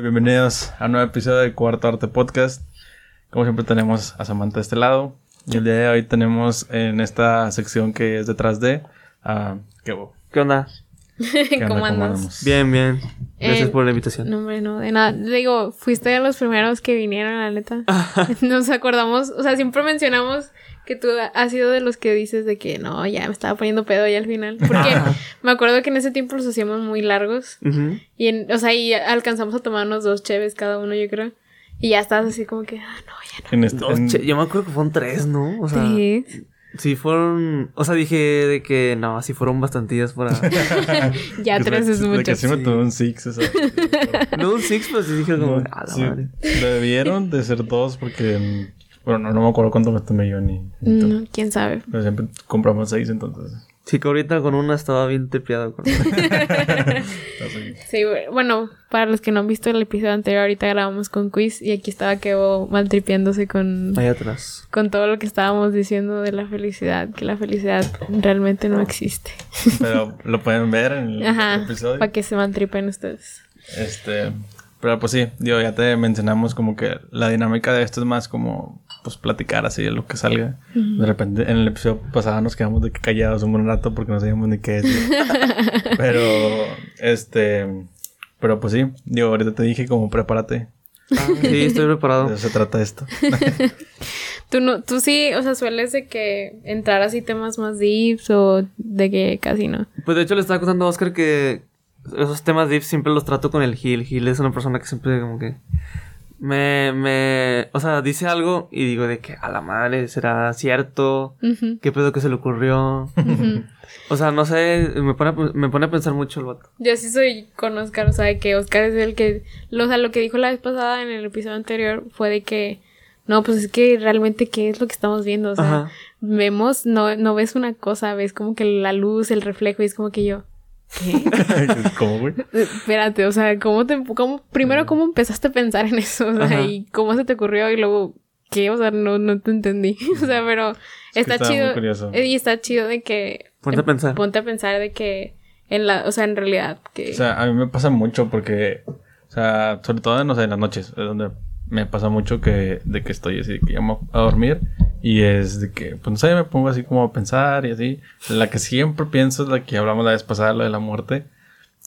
Bienvenidos a un nuevo episodio de Cuarto Arte Podcast. Como siempre tenemos a Samantha de este lado. Y el día de hoy tenemos en esta sección que es detrás de a Kevo. ¿Qué onda? ¿Qué onda? ¿Cómo andas? andamos? Bien, bien. Gracias Eh, por la invitación. No, hombre, no, de nada. Digo, fuiste de los primeros que vinieron, la neta. Nos acordamos, o sea, siempre mencionamos que tú has sido de los que dices de que no, ya me estaba poniendo pedo ya al final. Porque me acuerdo que en ese tiempo los hacíamos muy largos. Y, en, o sea, y alcanzamos a tomarnos dos cheves cada uno, yo creo. Y ya estabas así como que, ah, no, ya En este, Dos en- che- yo me acuerdo que fueron tres, ¿no? O sea, no. Sí. sí fueron. O sea, dije de que no, sí fueron bastantillas para. Ya tres es de mucho. que sí me tomé un six. o sea, no un six, pero sí dije como. no, A la sí, madre. debieron de ser dos porque... mm, Bueno, no, no me acuerdo cuánto me tomé yo ni... ni tú. No, quién sabe. Pero siempre compramos seis entonces. Sí, que ahorita con una estaba bien tripeado. Con... Sí, bueno, para los que no han visto el episodio anterior, ahorita grabamos con quiz y aquí estaba Kevo maltripeándose con, Ahí atrás. con todo lo que estábamos diciendo de la felicidad, que la felicidad realmente no existe. Pero lo pueden ver en el Ajá, episodio. para que se maltripen ustedes. Este, pero pues sí, digo, ya te mencionamos como que la dinámica de esto es más como, pues platicar así de lo que salga. De repente, en el episodio pasado nos quedamos de que callados un buen rato porque no sabíamos ni qué decir. pero, este, pero pues sí, digo, ahorita te dije como prepárate, Ah, sí, estoy de preparado. eso se trata esto. Tú no, tú sí, o sea, sueles de que entrar así temas más deeps o de que casi no. Pues de hecho le estaba contando a Oscar que esos temas deep siempre los trato con el Gil. Gil es una persona que siempre como que me, me, o sea, dice algo y digo de que a la madre será cierto, qué pedo que se le ocurrió. O sea, no sé, me pone, a- me pone a pensar mucho el vato. Yo sí soy con Oscar, o sea, de que Oscar es el que, lo, o sea, lo que dijo la vez pasada en el episodio anterior fue de que, no, pues es que realmente qué es lo que estamos viendo, o sea, Ajá. vemos, no, no ves una cosa, ves como que la luz, el reflejo, y es como que yo, ¿qué? ¿Cómo, güey? Espérate, o sea, ¿cómo te, cómo, primero cómo empezaste a pensar en eso, o sea, Ajá. y cómo se te ocurrió, y luego, ¿qué? O sea, no, no te entendí, o sea, pero que está chido, eh, y está chido de que, Ponte a pensar. ponte a pensar de que, en la, o sea, en realidad, que... O sea, a mí me pasa mucho porque, o sea, sobre todo, no sé, en las noches, es donde me pasa mucho que, de que estoy así, que llamo a dormir y es de que, pues no sé, me pongo así como a pensar y así. La que siempre pienso es la que hablamos la vez pasada, la de la muerte.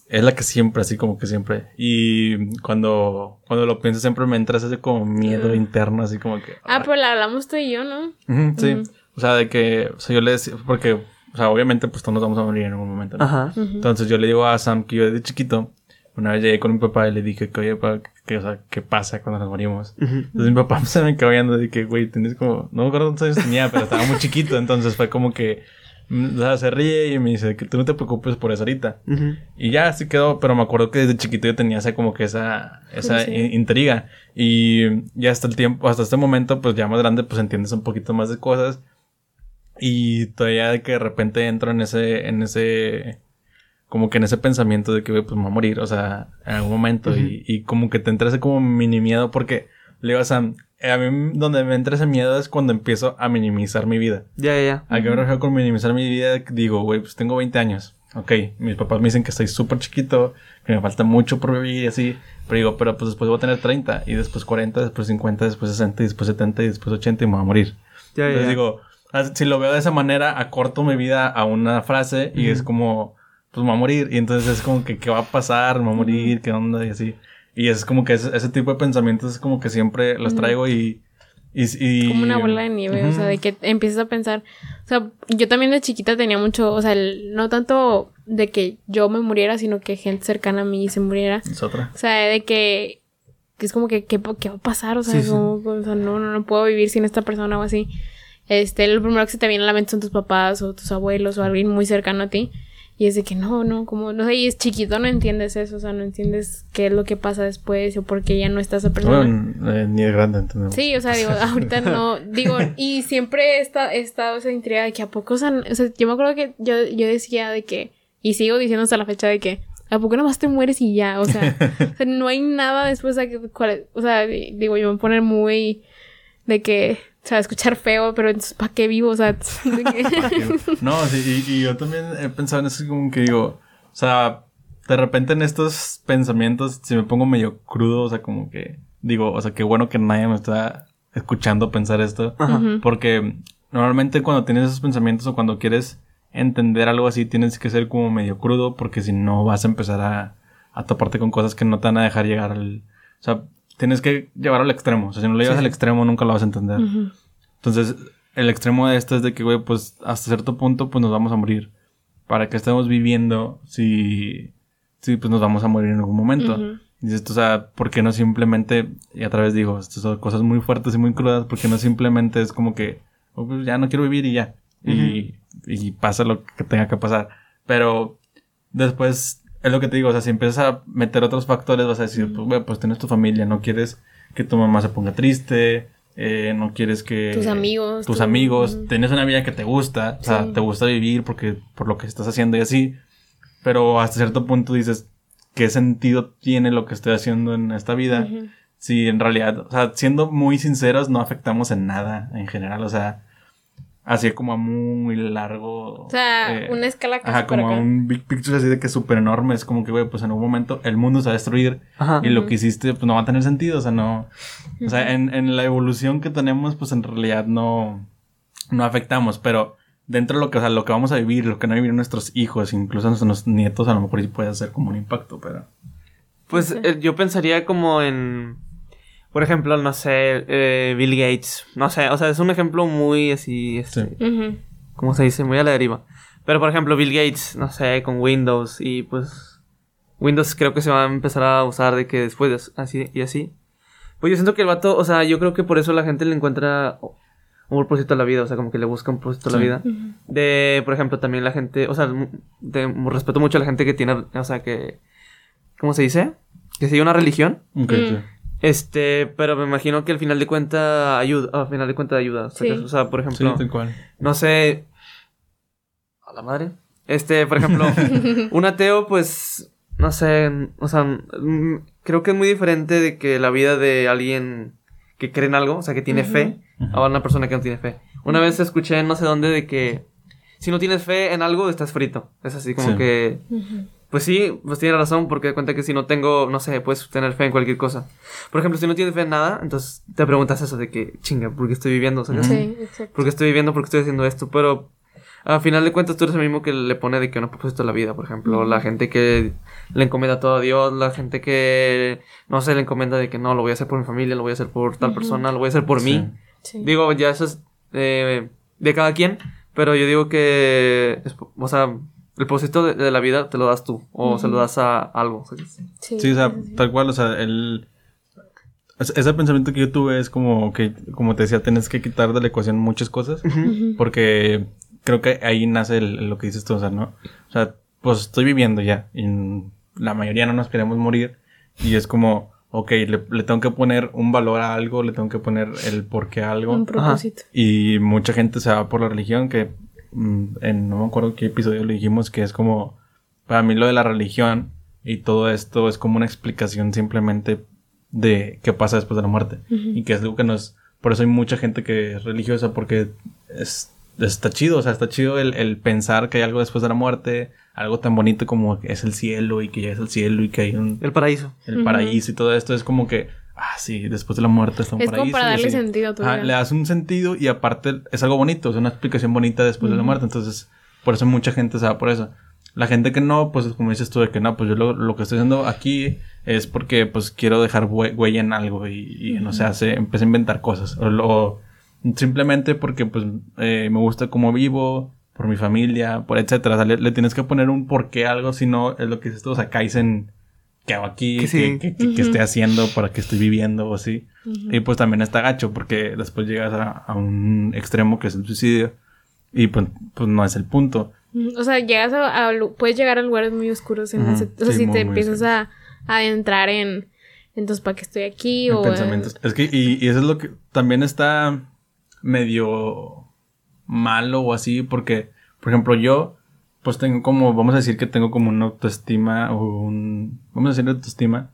Es la que siempre, así como que siempre. Y cuando, cuando lo pienso siempre me entra ese como miedo interno, así como que... Ah, ay. pues la hablamos tú y yo, ¿no? Sí. Ujú. O sea, de que, o sea, yo le decía, porque, o sea, obviamente pues todos nos vamos a morir en algún momento. ¿no? Ajá. Entonces yo le digo a Sam que yo desde chiquito, una vez llegué con mi papá y le dije que, oye, papá, que, o sea, ¿qué pasa cuando nos morimos? Ujú. Entonces mi papá se me quedó viendo de que, güey, tienes como, no me acuerdo cuántos años tenía, pero estaba muy chiquito, entonces fue como que, mm, o sea, se ríe y me dice que tú no te preocupes por eso ahorita. Ujú. Y ya así quedó, pero me acuerdo que desde chiquito yo tenía esa como que esa, esa Sí. in- intriga. Y ya hasta el tiempo, hasta este momento, pues ya más grande, pues entiendes un poquito más de cosas. Y todavía de que de repente entro en ese, en ese, como que en ese pensamiento de que, güey, pues me voy a morir, o sea, en algún momento. y, y como que te entra ese como mini miedo porque, le digo a Sam, eh, a mí donde me entra ese miedo es cuando empiezo a minimizar mi vida. Ya, ya, ya. ¿A qué me refiero con minimizar mi vida? Digo, güey, pues tengo 20 años. Ok, mis papás me dicen que estoy súper chiquito, que me falta mucho por vivir y así. Pero digo, pero pues después voy a tener 30, y después 40, después 50, después 60, y después 70, y después 80, y me voy a morir. Ya, ya, Entonces ya. digo, si lo veo de esa manera, acorto mi vida a una frase y es como, pues me voy a morir. Y entonces es como que, ¿qué va a pasar? Me voy a morir, ¿qué onda? Y así. Y es como que ese, ese tipo de pensamientos es como que siempre los traigo y... y, y- Como una bola de nieve, o sea, de que empiezas a pensar. O sea, yo también de chiquita tenía mucho, o sea, el- no tanto de que yo me muriera, sino que gente cercana a mí se muriera. Es otra. O sea, de que, que es como que, ¿qué, qué va a pasar? O sea, Sí, sí. como- o sea, no, no, no puedo vivir sin esta persona o así. Este, lo primero que se te viene a la mente son tus papás o tus abuelos o alguien muy cercano a ti. Y es de que no, no, como, no sé, y es chiquito, no entiendes eso, o sea, no entiendes qué es lo que pasa después o por qué ya no está esa persona. Bueno, eh, ni de grande, entendemos. Sí, o sea, digo, ahorita no, digo, y siempre he esta- he estado esa intriga de que a poco, o sea, o sea, yo me acuerdo que yo, yo decía de que, y sigo diciendo hasta la fecha de que, ¿a poco nomás te mueres y ya? O sea, o sea, no hay nada después de que, cuál- o sea, di- digo, yo me voy a poner muy de que, o sea, escuchar feo, pero entonces, ¿para qué vivo? O sea, No, sí, y, y yo también he pensado en eso como que digo, o sea, de repente en estos pensamientos, si me pongo medio crudo, o sea, como que digo, o sea, qué bueno que nadie me está escuchando pensar esto. Ajá. Porque normalmente cuando tienes esos pensamientos o cuando quieres entender algo así, tienes que ser como medio crudo, porque si no vas a empezar a, a toparte con cosas que no te van a dejar llegar al. O sea, tienes que llevarlo al extremo. O sea, si no lo llevas Sí, al extremo, nunca lo vas a entender. Ujú. Entonces, el extremo de esto es de que, güey, pues hasta cierto punto, pues nos vamos a morir. ¿Para que estemos viviendo si, si pues nos vamos a morir en algún momento? Ujú. Dices, tú, o sea, ¿por qué no simplemente, y otra vez digo, estas son cosas muy fuertes y muy crudas, porque no simplemente es como que, oh, pues ya no quiero vivir y ya, y, y pasa lo que tenga que pasar. Pero después, es lo que te digo, o sea, si empiezas a meter otros factores, vas a decir, pues, güey, pues tienes tu familia, no quieres que tu mamá se ponga triste, eh, no quieres que... Tus amigos, Tus tu- amigos, Ujú. tienes una vida que te gusta, o sea, Sí. te gusta vivir porque, por lo que estás haciendo y así, pero hasta cierto punto dices, ¿qué sentido tiene lo que estoy haciendo en esta vida? Si en realidad, o sea, siendo muy sinceros, no afectamos en nada en general, o sea, así como a muy largo. O sea, eh, una escala casi Ajá, como a acá. un big picture así de que es súper enorme. Es como que, güey, pues en algún momento el mundo se va a destruir Ajá. y lo que hiciste, pues no va a tener sentido. O sea, no. O sea, en, en la evolución que tenemos, pues en realidad no. No afectamos, pero dentro de lo que, o sea, lo que vamos a vivir, lo que no vivir nuestros hijos, incluso nuestros nietos, a lo mejor sí puede hacer como un impacto, pero. Pues eh, yo pensaría como en, por ejemplo, no sé, eh, Bill Gates. No sé, o sea, es un ejemplo muy así, este, Sí. ¿cómo se dice? Muy a la deriva. Pero por ejemplo, Bill Gates, no sé, con Windows y pues Windows creo que se va a empezar a usar de que después de así y así. Pues yo siento que el vato, o sea, yo creo que por eso la gente le encuentra un propósito a la vida, o sea, como que le busca un propósito a la vida. De, por ejemplo, también la gente, o sea, de- respeto mucho a la gente que tiene, o sea, que, ¿cómo se dice? Que sigue una religión. Ok, Mm. Sí. Este, pero me imagino que al final de cuenta ayuda, al final de cuenta ayuda. Sí. O sea, por Sí, ejemplo, tal cual. no sé, a la madre. Este, por ejemplo, un ateo, pues, no sé, o sea, mm, creo que es muy diferente de que la vida de alguien que cree en algo, o sea, que tiene fe, a una persona que no tiene fe. Una vez escuché en no sé dónde de que si no tienes fe en algo, estás frito. Es así como Sí. que. Pues sí, pues tiene razón, porque de cuenta que si no tengo, no sé, puedes tener fe en cualquier cosa. Por ejemplo, si no tienes fe en nada, entonces te preguntas eso de que, chinga, ¿por qué estoy viviendo? ¿Sabes? Sí, exacto. ¿Por qué estoy viviendo? ¿Por qué estoy haciendo esto? Pero al final de cuentas tú eres el mismo que le pone de que no propósito a la vida, por ejemplo. Ujú. La gente que le encomienda todo a Dios, la gente que, no sé, le encomienda de que no, lo voy a hacer por mi familia, lo voy a hacer por tal Ujú. persona, lo voy a hacer por mí. Sí. Digo, ya eso es eh, de cada quien, pero yo digo que, o sea, el propósito de, de la vida te lo das tú, o se lo das a algo. ¿sabes? Sí, Sí, o sea, tal cual, o sea, el... es- Ese pensamiento que yo tuve es como que, como te decía, tienes que quitar de la ecuación muchas cosas. Ujú. Porque creo que ahí nace el- lo que dices tú, o sea, ¿no? O sea, pues estoy viviendo ya. Y la mayoría no nos queremos morir. Y es como, ok, le, le tengo que poner un valor a algo, le tengo que poner el porqué a algo. Un propósito. Y mucha gente se va por la religión, que en no me acuerdo qué episodio le dijimos, que es como, para mí lo de la religión y todo esto es como una explicación simplemente de qué pasa después de la muerte. Y que es algo que nos... Por eso hay mucha gente que es religiosa, porque es, está chido, o sea, está chido el, el pensar que hay algo después de la muerte, algo tan bonito como que es el cielo y que ya es el cielo y que hay un, El paraíso. el paraíso y todo esto es como que, ah, sí, después de la muerte está un Es como paraíso. para y darle sentido a tu Ajá, vida. le das un sentido y aparte es algo bonito, es una explicación bonita después de la muerte. Entonces, por eso mucha gente se va por eso. La gente que no, pues como dices tú, de que no, pues yo lo, lo que estoy haciendo aquí es porque pues quiero dejar hue- huella en algo y, y, no sé, hace, empecé a inventar cosas. O, lo- simplemente porque pues eh, me gusta cómo vivo, por mi familia, por etcétera. O sea, le, le tienes que poner un porqué a algo, si no es lo que dices tú, o sea, caes en qué hago aquí, Que qué, sí. qué- qué- qué Ujú. estoy haciendo, para qué estoy viviendo o así. Y pues también está gacho porque después llegas a, a un extremo que es el suicidio y pues, pues no es el punto. O sea, llegas a, puedes llegar a lugares muy oscuros en ese- o sea, Sí, si muy, te muy empiezas a, a entrar en entonces para qué estoy aquí En o pensamientos. Es que, y, y eso es lo que también está medio malo o así, porque, por ejemplo, yo, pues tengo como, vamos a decir que tengo como una autoestima o un, vamos a decir autoestima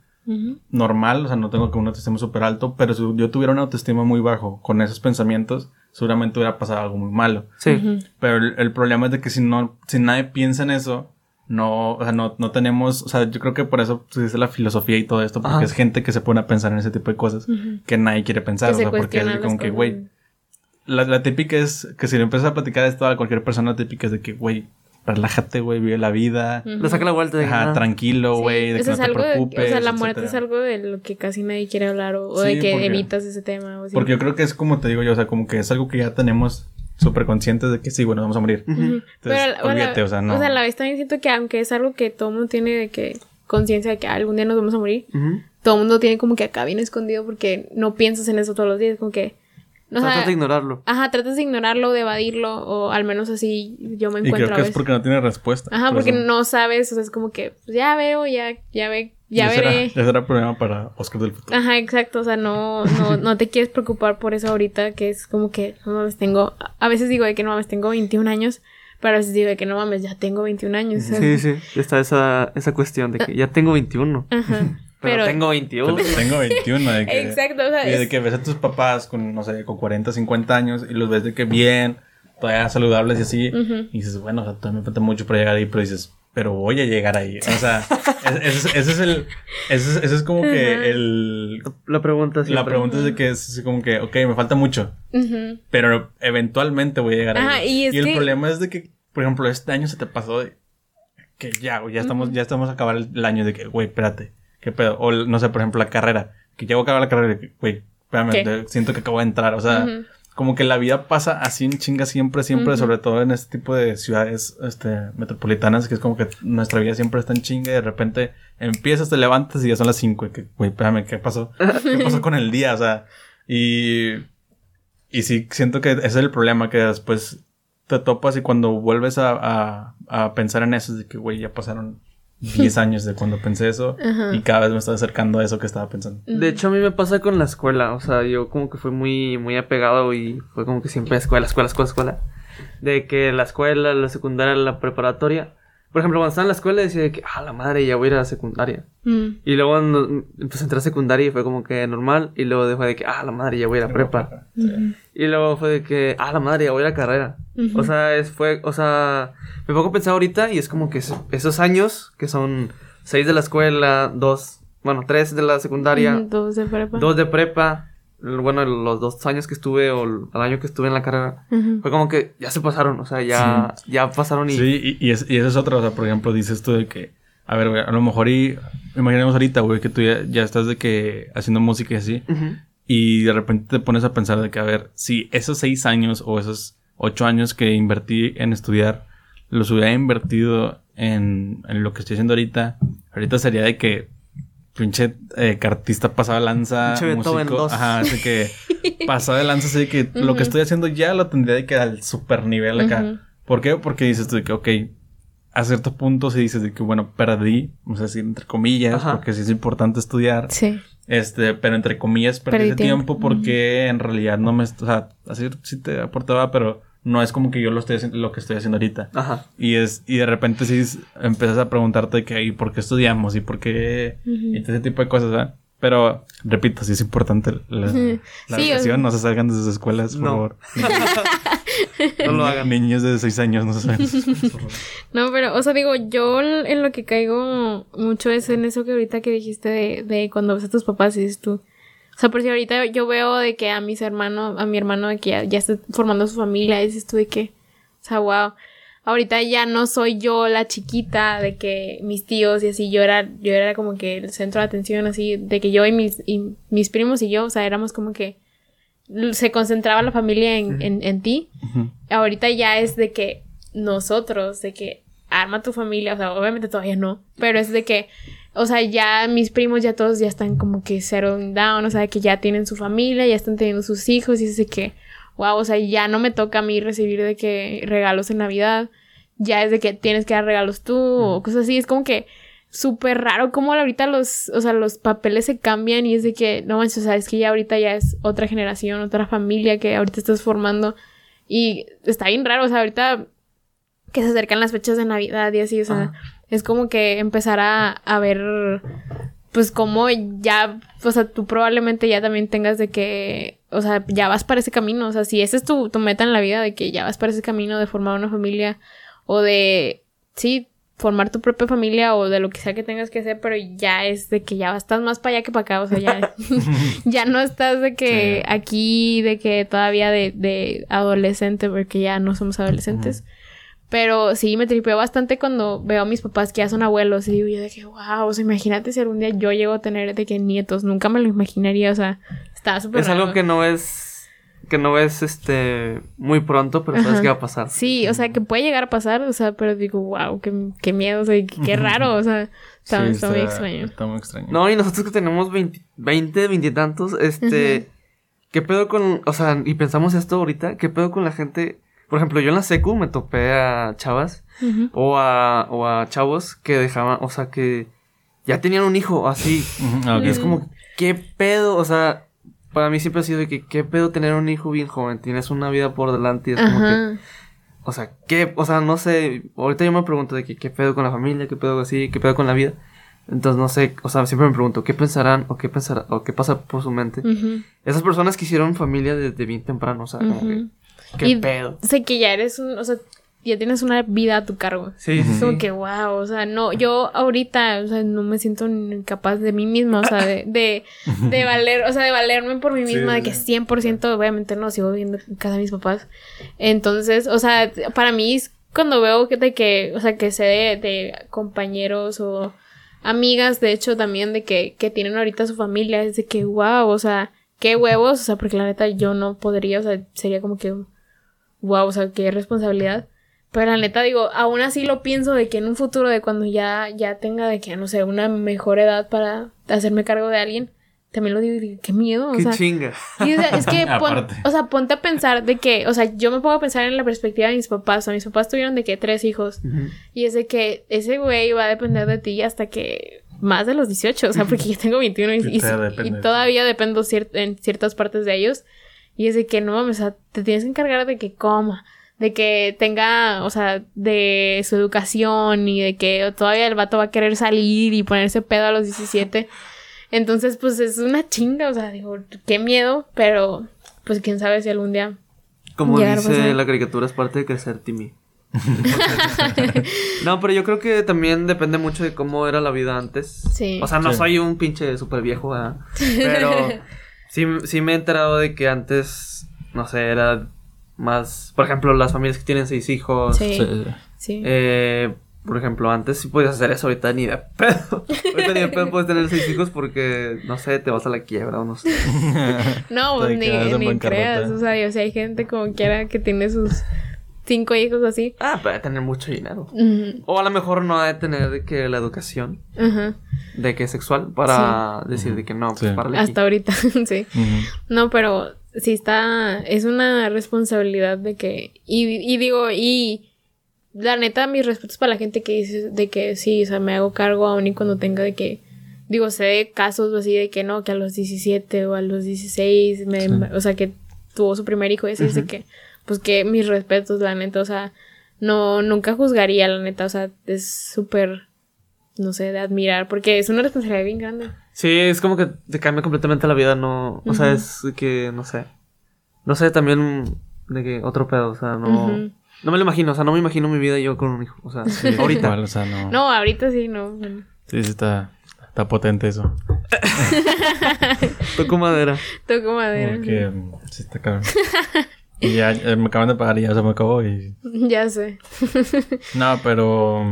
normal, o sea, no tengo como una autoestima súper alto, pero si yo tuviera una autoestima muy bajo con esos pensamientos, seguramente hubiera pasado algo muy malo. Sí. Pero el, el problema es de que si no, si nadie piensa en eso, no, o sea, no, no tenemos, o sea, yo creo que por eso se dice la filosofía y todo esto, porque Ajá. es gente que se pone a pensar en ese tipo de cosas que nadie quiere pensar, Que o se sea, porque es como que, güey, la, la típica es que si le empiezas a platicar esto a cualquier persona, la típica es de que, güey, relájate, güey, vive la vida, Ujú. Le saca la vuelta de ajá, tranquilo, Sí, güey, de que no te de- preocupes. o sea, la muerte etcétera. es algo de lo que casi nadie quiere hablar o, o Sí, de que porque- evitas ese tema. O. Porque yo creo que es como te digo yo, o sea, como que es algo que ya tenemos súper conscientes de que sí, bueno, vamos a morir. Entonces, la- olvídate, o sea, no. O sea, a la vez también siento que aunque es algo que todo el mundo tiene de que conciencia de que algún día nos vamos a morir, Ujú. todo el mundo tiene como que acá bien escondido porque no piensas en eso todos los días, como que... No, o sea, Tratas de ignorarlo. Ajá, tratas de ignorarlo, de evadirlo, o al menos así yo me y encuentro creo a que es porque no tiene respuesta. Ajá, por porque eso. no sabes, o sea, es como que pues, ya veo, ya, ya ve, ya veré. ya será problema para Oscar del futuro. Ajá, exacto, o sea, no, no, no te quieres preocupar por eso ahorita, que es como que, no mames, tengo, a veces digo de que no mames, tengo 21 años, pero a veces digo de que no mames, ya tengo 21 años. Sí, sí. Está esa, esa cuestión de que ya tengo 21. Ajá, Pero, pero... tengo 21. Tengo 21. De que, Exacto, o sea, y de que ves a tus papás con, no sé, con 40, 50 años y los ves de que bien, todavía saludables y así. Y dices, bueno, o sea, todavía me falta mucho para llegar ahí, pero dices, pero voy a llegar ahí. O sea, ese, ese es- ese es el. Ese es, ese es como que el. La pregunta La pregunta es de que es como que, ok, me falta mucho, pero eventualmente voy a llegar Ajá, ahí. y es el que- problema es de que, por ejemplo, este año se te pasó de que ya, ya estamos, ya estamos a acabar el, el año de que, güey, espérate, qué pedo. O no sé, por ejemplo, la carrera, que llego a acabar la carrera que, güey, espérame, siento que acabo de entrar. O sea, como que la vida pasa así en chinga siempre, siempre, sobre todo en este tipo de ciudades este, metropolitanas, que es como que nuestra vida siempre está en chinga y de repente empiezas, te levantas y ya son las 5. y Que, güey, espérame, ¿qué pasó? ¿Qué pasó con el día? O sea, y. Y sí, siento que ese es el problema, que después te topas y cuando vuelves a, a, a pensar en eso, es de que, güey, ya pasaron 10 años de cuando pensé eso Ajá. y cada vez me estoy acercando a eso que estaba pensando. De hecho, a mí me pasa con la escuela. O sea, yo como que fui muy, muy apegado y fue como que siempre escuela, escuela, escuela, escuela. De que la escuela, la secundaria, la preparatoria. Por ejemplo, cuando estaba en la escuela decía de que, ah, la madre, ya voy a ir a la secundaria. Mm. Y luego cuando, pues entré a secundaria y fue como que normal. Y luego fue de que, ah, la madre, ya voy a ir a prepa. Y luego fue de que, ah, la madre, ya voy a la carrera. O sea, es, fue, o sea, me pongo a pensar ahorita y es como que es- esos años, que son seis de la escuela, dos, bueno, tres de la secundaria, Mm, Dos de prepa. dos de prepa, bueno, los dos años que estuve o el año que estuve en la carrera, fue como que ya se pasaron, o sea, ya, ya pasaron y... Sí, y, y, es, y eso es otra, o sea, por ejemplo, dices tú de que, a ver, güey, a lo mejor y, imaginemos ahorita, güey, que tú ya, ya estás de que haciendo música y así, Ujú. y de repente te pones a pensar de que, a ver, si esos seis años o esos ocho años que invertí en estudiar, los hubiera invertido en, en lo que estoy haciendo ahorita, ahorita sería de que pinche eh, cartista pasaba lanza, Pinche Beethoven músico, dos. ajá, así que pasaba de lanza, así que lo que estoy haciendo ya lo tendría de que al super nivel acá. Ujú. ¿Por qué? Porque dices tú de que, ok, a cierto punto si dices de que, bueno, perdí, vamos a decir, entre comillas, Ajá. porque sí es importante estudiar. Sí. Este, pero entre comillas perdí, Perdí ese tiempo, tiempo. porque en realidad no me, o sea, así sí te aportaba, pero no es como que yo lo estoy haciendo, lo que estoy haciendo ahorita. Ajá. Y es, y de repente sí empiezas a preguntarte que, ¿y por qué estudiamos? ¿Y por qué? Ujú. Y todo ese tipo de cosas, ¿verdad? Pero, repito, sí es importante la, la Sí, o educación, no se salgan de sus escuelas, por No. favor. No lo hagan. Niños de 6 años no se salgan de sus escuelas, por favor. No, pero, o sea, digo, yo en lo que caigo mucho es en eso que ahorita que dijiste de, de cuando ves a tus papás y dices tú. O sea, por si ahorita yo veo de que a mis hermanos, a mi hermano de que ya, ya está formando su familia, dices tú de que, o sea, wow. Ahorita ya no soy yo la chiquita de que mis tíos y así, yo era, yo era como que el centro de atención, así, de que yo y mis, y mis primos y yo, o sea, éramos como que se concentraba la familia en, en, en ti. Ahorita ya es de que nosotros, de que arma tu familia, o sea, obviamente todavía no, pero es de que, o sea, ya mis primos ya todos ya están como que settling down, o sea, que ya tienen su familia, ya están teniendo sus hijos y es de que, wow, o sea, ya no me toca a mí recibir de que regalos en Navidad, ya es de que tienes que dar regalos tú o cosas así, es como que súper raro cómo ahorita los, o sea, los papeles se cambian y es de que, no manches, o sea, es que ya ahorita ya es otra generación, otra familia que ahorita estás formando y está bien raro, o sea, ahorita que se acercan las fechas de Navidad y así, o sea, Ajá. Es como que empezar a, a ver, pues como ya, o sea, tú probablemente ya también tengas de que, o sea, ya vas para ese camino, o sea, si esa es tu, tu meta en la vida, de que ya vas para ese camino de formar una familia o de, sí, formar tu propia familia o de lo que sea que tengas que hacer, pero ya es de que ya estás más para allá que para acá, o sea, ya, ya no estás de que Sí. aquí, de que todavía de, de adolescente, porque ya no somos adolescentes. Pero sí, me tripeo bastante cuando veo a mis papás que ya son abuelos y digo yo de que, wow, o sea, imagínate si algún día yo llego a tener de que nietos, nunca me lo imaginaría, o sea, está súper Es algo que no es. Que no es este. Muy pronto, pero sabes Ajá. que va a pasar. Sí, o sea, que puede llegar a pasar, o sea, pero digo, wow, qué, qué miedo, o sea, qué, qué raro, o sea, está, Sí, está muy extraño. Está muy extraño. No, y nosotros que tenemos 20, 20 veintitantos, este. ¿Qué pedo con. O sea, y pensamos esto ahorita, ¿qué pedo con la gente? Por ejemplo, yo en la secu me topé a chavas o a, o a chavos que dejaban, o sea, que ya tenían un hijo así. Y es como, ¿qué pedo? O sea, para mí siempre ha sido de que, ¿qué pedo tener un hijo bien joven? Tienes una vida por delante y es como que, o sea, ¿qué? O sea, no sé, ahorita yo me pregunto de que, ¿qué pedo con la familia? ¿Qué pedo así? ¿Qué pedo con la vida? Entonces, no sé, o sea, siempre me pregunto, ¿qué pensarán o qué pensará o qué pasa por su mente? Esas personas que hicieron familia desde bien temprano, o sea, como que. ¿Qué Y- pedo? O sea, que ya eres un, o sea, ya tienes una vida a tu cargo. Sí, sí, Es como que, wow, o sea, no, yo ahorita, o sea, no me siento ni capaz de mí misma, o sea, de, de, de valer, o sea, de valerme por mí Sí, misma, de que 100%, obviamente no, sigo viviendo en casa de mis papás. Entonces, o sea, para mí, es cuando veo que, de que, o sea, que sé de, de compañeros o amigas, de hecho, también de que, que tienen ahorita su familia, es de que, wow, o sea, qué huevos, o sea, porque la neta yo no podría, o sea, sería como que, wow, o sea, qué responsabilidad. Pero la neta digo, aún así lo pienso de que en un futuro de cuando ya, ya tenga de que, no sé, una mejor edad para hacerme cargo de alguien, también lo digo y digo, qué miedo, o Qué sea, chinga. y, o sea, es que, pon- Aparte. o sea, ponte a pensar de que, o sea, yo me pongo a pensar en la perspectiva de mis papás, o sea, mis papás tuvieron de que tres hijos, Ujú. y es de que ese güey va a depender de ti hasta que más de los 18, o sea, porque yo tengo 21 y, Y y- todavía dependo cier- en ciertas partes de ellos. Y es de que no mames, o sea, te tienes que encargar de que coma, de que tenga, o sea, de su educación y de que todavía el vato va a querer salir y ponerse pedo a los 17. Entonces, pues es una chinga, o sea, digo, qué miedo, pero pues quién sabe si algún día. Como dice la caricatura, es parte de crecer, Timmy. no, pero yo creo que también depende mucho de cómo era la vida antes. Sí. O sea, no Sí. soy un pinche súper viejo, ¿verdad? Pero sí, sí me he enterado de que antes, no sé, era más... Por ejemplo, las familias que tienen seis hijos. Sí, Sí. sí. Eh, por ejemplo, antes sí podías hacer eso, ahorita ni de pedo. Ahorita ni de pedo puedes tener seis hijos porque, no sé, te vas a la quiebra o no sé. No, pues ni, ni creas. O sea, yo sé, hay gente como quiera que tiene sus cinco hijos así. Ah, puede tener mucho dinero. O a lo mejor no ha de tener de que la educación de que es sexual para decir de que no, pues Sí. Hasta ahorita, sí. No, pero sí está. Es una responsabilidad de que. Y, y digo, y. La neta, mis respetos para la gente que dice de que sí, o sea, me hago cargo aún y cuando tenga de que. Digo, sé de casos así de que no, que a los 17 o a los 16, me, Sí. o sea, que tuvo su primer hijo y así, dice que, pues que mis respetos, la neta, o sea, no, nunca juzgaría, la neta, o sea, es súper, no sé, de admirar, porque es una responsabilidad bien grande. Sí, es como que te cambia completamente la vida, no, o sea, es que, no sé. No sé, también de que otro pedo, o sea, no... No me lo imagino, o sea, no me imagino mi vida yo con un hijo, o sea, ahorita. Igual, o sea, no. No, ahorita sí, no. bueno. Sí, sí está, está potente eso. Toco madera. Toco madera. Porque mm, sí está cabrón. Y ya eh, me acaban de pagar y ya se me acabó y... Ya sé. No, pero...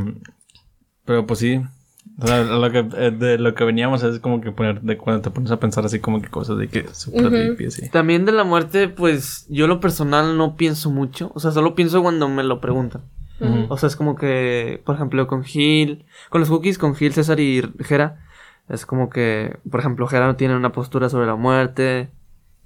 Pero pues sí. O sea, lo que, eh, de lo que veníamos es como que poner... De cuando te pones a pensar así como que cosas de que... Deep y así. También de la muerte, pues, yo lo personal no pienso mucho, o sea, solo pienso cuando me lo preguntan. O sea, es como que, por ejemplo, con Gil, con los cookies, con Gil, César y Jera, es como que, por ejemplo, Jera tiene una postura sobre la muerte,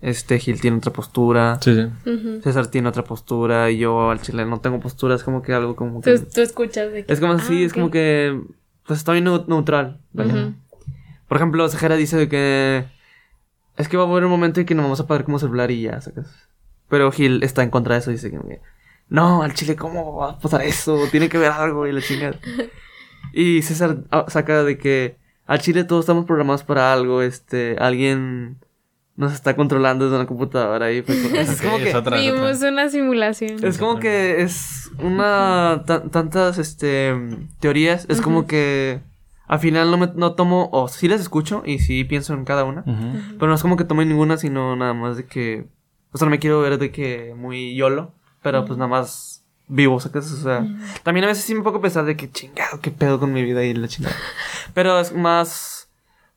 este Gil tiene otra postura, Sí, sí. César tiene otra postura y yo al chile no tengo postura, es como que algo como que... Tú, tú escuchas de que... Es como así, Ah, es como que, pues estoy neu- neutral. Ujú. Por ejemplo, Jera dice de que es que va a haber un momento en que no vamos a poder como celular y ya, sacas. Pero Gil está en contra de eso, dice que no, al chile, ¿cómo va a pasar eso? Tiene que ver algo y la chingada. Y César ah, saca de que al chile todos estamos programados para algo, este, alguien, nos está controlando desde una computadora y pues, es como que otra, es otra. Vimos una simulación. es como que es una ta- tantas este teorías, es como que al final no me no tomo o sí las escucho y sí pienso en cada una, pero no es como que tome ninguna, sino nada más de que o sea, no me quiero ver de que muy yolo, pero pues nada más vivo, ¿sacas? O sea, también a veces sí me pongo a pensar de que chingado, qué pedo con mi vida y la chingada. Pero es más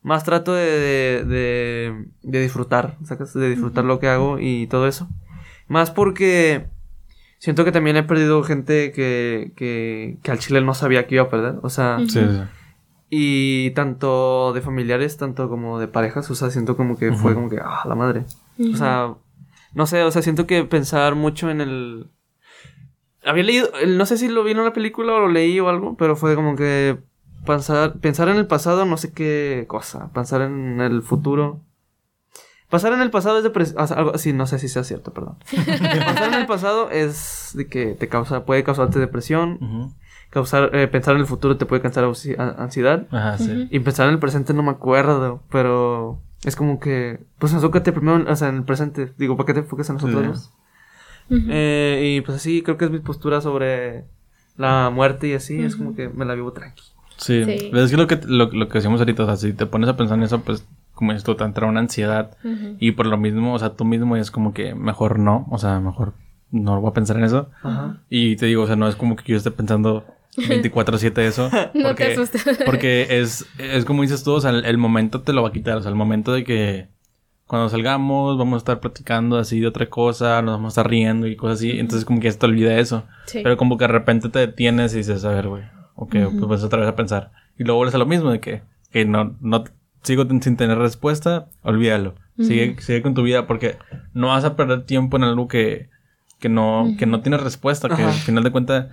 más trato de, de, de, de disfrutar, ¿sacas? De disfrutar lo que hago y todo eso. Más porque siento que también he perdido gente que, que, que al chile no sabía que iba a perder. O sea, Sí, sí. y tanto de familiares, tanto como de parejas, o sea, siento como que fue como que, ah, la madre. O sea, no sé, o sea, siento que pensar mucho en el... Había leído, no sé si lo vi en una película o lo leí o algo, pero fue como que pensar, pensar en el pasado, no sé qué cosa, pensar en el futuro. Pasar en el pasado es depresión, algo así, no sé si sea cierto, perdón. Pasar en el pasado es de que te causa, puede causarte depresión, causar, eh, pensar en el futuro te puede causar ansiedad. Ajá, sí. Y pensar en el presente no me acuerdo, pero es como que, pues enfócate primero, en- o sea, en el presente. Digo, ¿para qué te enfocas en nosotros? Eh, y pues así, creo que es mi postura sobre la muerte y así, es como que me la vivo tranqui. Sí. Sí. Es que lo que, lo, lo que decíamos ahorita, o sea, si te pones a pensar en eso, pues, como esto te entra una ansiedad. Y por lo mismo, o sea, tú mismo es como que mejor no, o sea, mejor no voy a pensar en eso. Ajá. Y te digo, o sea, no es como que yo esté pensando 24-7 eso. No Porque, te asustes. porque es, es como dices tú, o sea, el, el momento te lo va a quitar. O sea, el momento de que cuando salgamos vamos a estar platicando así de otra cosa, nos vamos a estar riendo y cosas así. Entonces como que ya se te olvida eso. Sí. Pero como que de repente te detienes y dices, a ver, güey, ok, pues vas otra vez a pensar. Y luego vuelves a lo mismo de que, que no, no sigo sin tener respuesta, olvídalo. Sigue, sigue con tu vida porque no vas a perder tiempo en algo que, que no, que no tiene respuesta, que al final de cuentas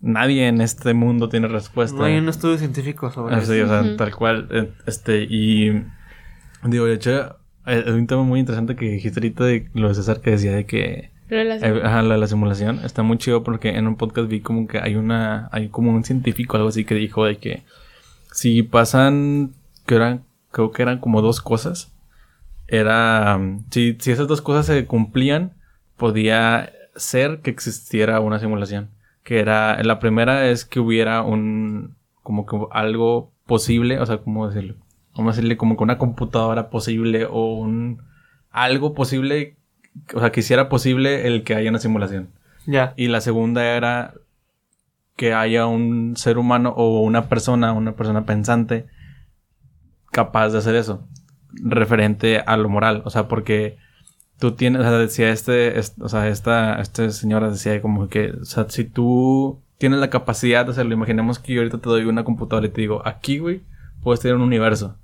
nadie en este mundo tiene respuesta. No hay un estudio científico sobre Así, eso. o sea, tal cual, eh, este, y digo, de hecho, eh, es un tema muy interesante que dijiste ahorita de lo de César que decía de que. Eh, ajá, la, la simulación está muy chido porque en un podcast vi como que hay una, hay como un científico algo así que dijo de que si pasan, que eran, creo que eran como dos cosas, era, um, si, si esas dos cosas se cumplían, podía ser que existiera una simulación. Que era, la primera es que hubiera un, como que algo posible, o sea, ¿cómo decirlo? Vamos a decirle como que una computadora posible o un, algo posible, o sea, que hiciera posible el que haya una simulación. Ya. Y la segunda era que haya un ser humano o una persona, una persona pensante capaz de hacer eso. Referente a lo moral. O sea, porque tú tienes, o sea, decía este, es- o sea, esta, esta señora decía como que, o sea, si tú tienes la capacidad de hacerlo, imaginemos que yo ahorita te doy una computadora y te digo, aquí, güey, puedes tener un universo.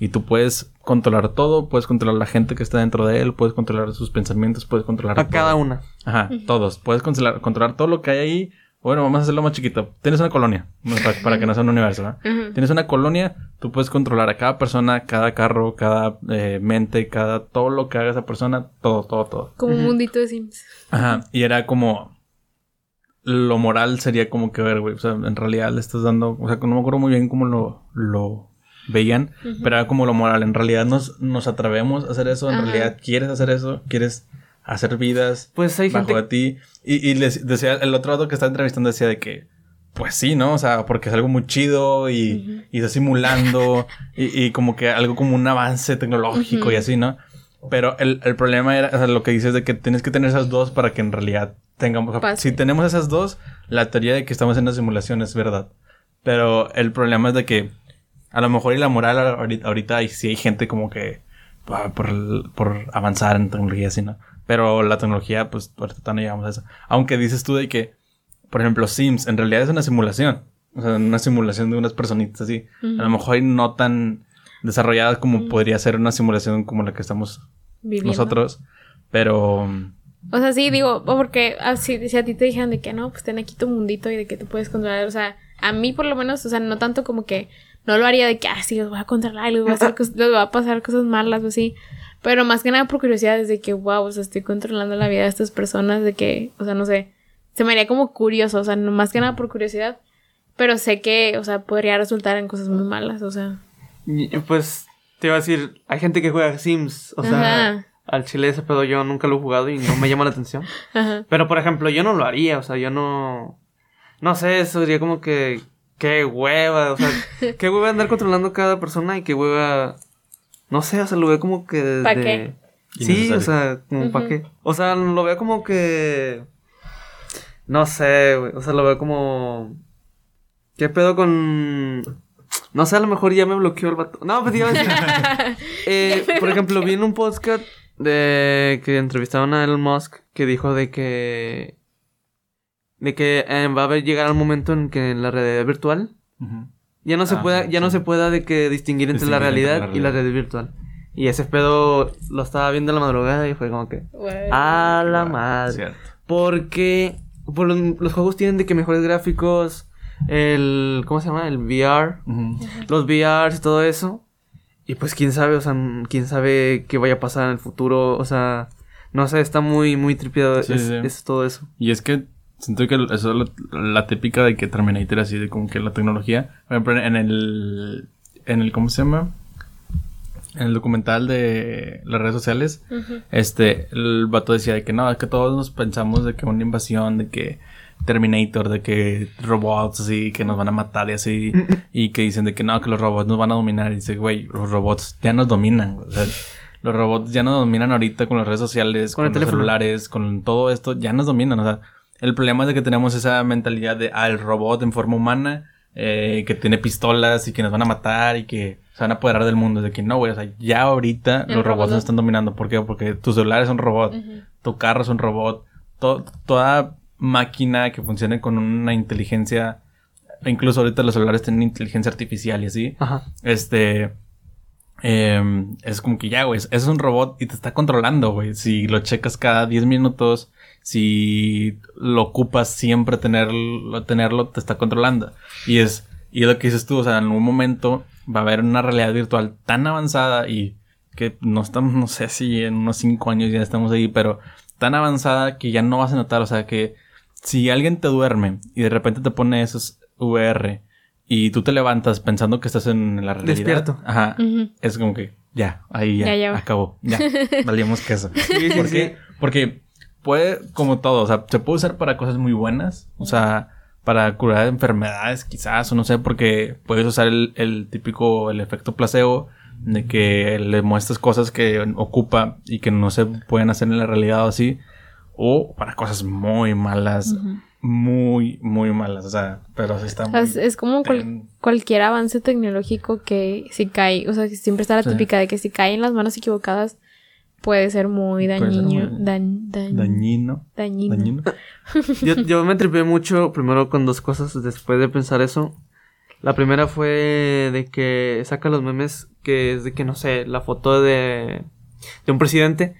Y tú puedes controlar todo, puedes controlar la gente que está dentro de él, puedes controlar sus pensamientos, puedes controlar A cada una. Ajá, todos. Puedes controlar, controlar todo lo que hay ahí. Bueno, vamos a hacerlo más chiquito. Tienes una colonia, para, para que no sea un universo, ¿no? Ujú. Tienes una colonia, tú puedes controlar a cada persona, cada carro, cada eh, mente, cada todo lo que haga esa persona, todo, todo, todo. Como un mundito de Sims. Ajá, y era como lo moral sería como que ver, güey, o sea, en realidad le estás dando, o sea, no me acuerdo muy bien cómo lo, lo veían, pero era como lo moral, en realidad nos, nos atrevemos a hacer eso, en Ajá. realidad quieres hacer eso, quieres hacer vidas Pues hay bajo gente... de ti. Y, y les decía, el otro lado que estaba entrevistando decía de que, pues sí, ¿no? O sea, porque es algo muy chido y, y está simulando y, y como que algo como un avance tecnológico y así, ¿no? Pero el, el problema era, o sea, lo que dices de que tienes que tener esas dos para que en realidad tengamos... Pase. si tenemos esas dos, la teoría de que estamos en una simulación es verdad. Pero el problema es de que a lo mejor y la moral ahorita, ahorita hay- sí hay gente como que ah, por, por avanzar en tecnología así, ¿no? Pero la tecnología, pues ahorita no llegamos a eso. Aunque dices tú de que, por ejemplo, Sims en realidad es una simulación. O sea, una simulación de unas personitas así. A lo mejor y no tan desarrolladas como podría ser una simulación como la que estamos Viviendo. nosotros. Pero... O sea, sí, digo, porque así, si a ti te dijeran de que no, pues ten aquí tu mundito y de que te puedes controlar. O sea, a mí por lo menos, o sea, no tanto como que no lo haría de que, ah, sí, los voy a controlar y les voy a, hacer les voy a pasar cosas malas o así. Pero más que nada por curiosidad, es de que, wow, o sea, estoy controlando la vida de estas personas, de que, o sea, no sé, se me haría como curioso, o sea, no, más que nada por curiosidad. Pero sé que, o sea, podría resultar en cosas muy malas, o sea. Pues Te iba a decir, hay gente que juega Sims, o sea, al chile ese pedo yo nunca lo he jugado y no me llama la atención. Ajá. Pero por ejemplo, yo no lo haría, o sea, yo no. No sé, eso sería como que. Qué hueva, o sea, qué hueva andar controlando cada persona y qué hueva. No sé, o sea, lo veo como que desde. ¿Pa qué? Sí, o sea, como para qué. O sea, lo veo como que. No sé, güey. O sea, lo veo como. ¿Qué pedo con.? No sé, a lo mejor ya me bloqueó el vato. No, pues iba a decir. Eh, por ejemplo, vi en un podcast de que entrevistaron a Elon Musk que dijo de que. De que eh, va a haber llegar al momento en que en la realidad virtual ya no se Ah, pueda, ya no se pueda de que distinguir entre la realidad y la realidad. virtual. Y ese pedo lo estaba viendo en la madrugada y fue como que. A la madre. Cierto. Porque por los, los juegos tienen de que mejores gráficos, el ¿cómo se llama? El VR, los VRs y todo eso. Y pues quién sabe, o sea, quién sabe qué vaya a pasar en el futuro, o sea, no sé, está muy muy tripiado Sí, es, sí. es todo eso. Y es que siento que eso es la, la típica de que Terminator así de como que la tecnología. Por ejemplo, en el. En el. ¿Cómo se llama? En el documental de las redes sociales. Este, el vato decía de que no, es que todos nos pensamos de que una invasión, de que Terminator, de que robots así, que nos van a matar y así, y que dicen de que no, que los robots nos van a dominar. Y dice, güey, los robots ya nos dominan. O sea, los robots ya nos dominan ahorita con las redes sociales, Con los teléfono. celulares, con todo esto, ya nos dominan. O sea, el problema es de que tenemos esa mentalidad de, ah, el robot en forma humana, eh, que tiene pistolas y que nos van a matar y que se van a apoderar del mundo. De que no, güey, o sea, ya ahorita El los robots robot. nos están dominando. ¿Por qué? Porque tus celulares son robot, Ujú. tu carro es un robot, to- toda máquina que funcione con una inteligencia, incluso ahorita los celulares tienen inteligencia artificial y así, Ajá. este, em, es como que ya, güey, es un robot y te está controlando, güey. Si lo checas cada 10 minutos, si lo ocupas siempre tenerlo, tenerlo, te está controlando. Y es, y es lo que dices tú, o sea, en un momento va a haber una realidad virtual tan avanzada y que no estamos, no sé si en unos 5 años ya estamos ahí, pero tan avanzada que ya no vas a notar, o sea, que si alguien te duerme y de repente te pone esos VR y tú te levantas pensando que estás en la realidad. Despierto. Ajá. Es como que ya, ahí ya, Ya, ya va. acabó. Ya, valimos queso. sí, ¿Por sí. qué? Porque puede, como todo, o sea, se puede usar para cosas muy buenas. O sea, para curar enfermedades quizás, o no sé, porque puedes usar el, el típico, el efecto placebo de que le muestras cosas que ocupa y que no se pueden hacer en la realidad o así. O para cosas muy malas, muy, muy malas. O sea, pero sí está muy... Es, es como cual- cualquier avance tecnológico que si cae, o sea, que siempre está la Sí. típica de que si cae en las manos equivocadas puede ser muy ser dañino. muy Dañino. dañino. Dañino. Yo, yo me tripé mucho primero con dos cosas después de pensar eso. La primera fue de que saca los memes que es de que no sé, la foto de de un presidente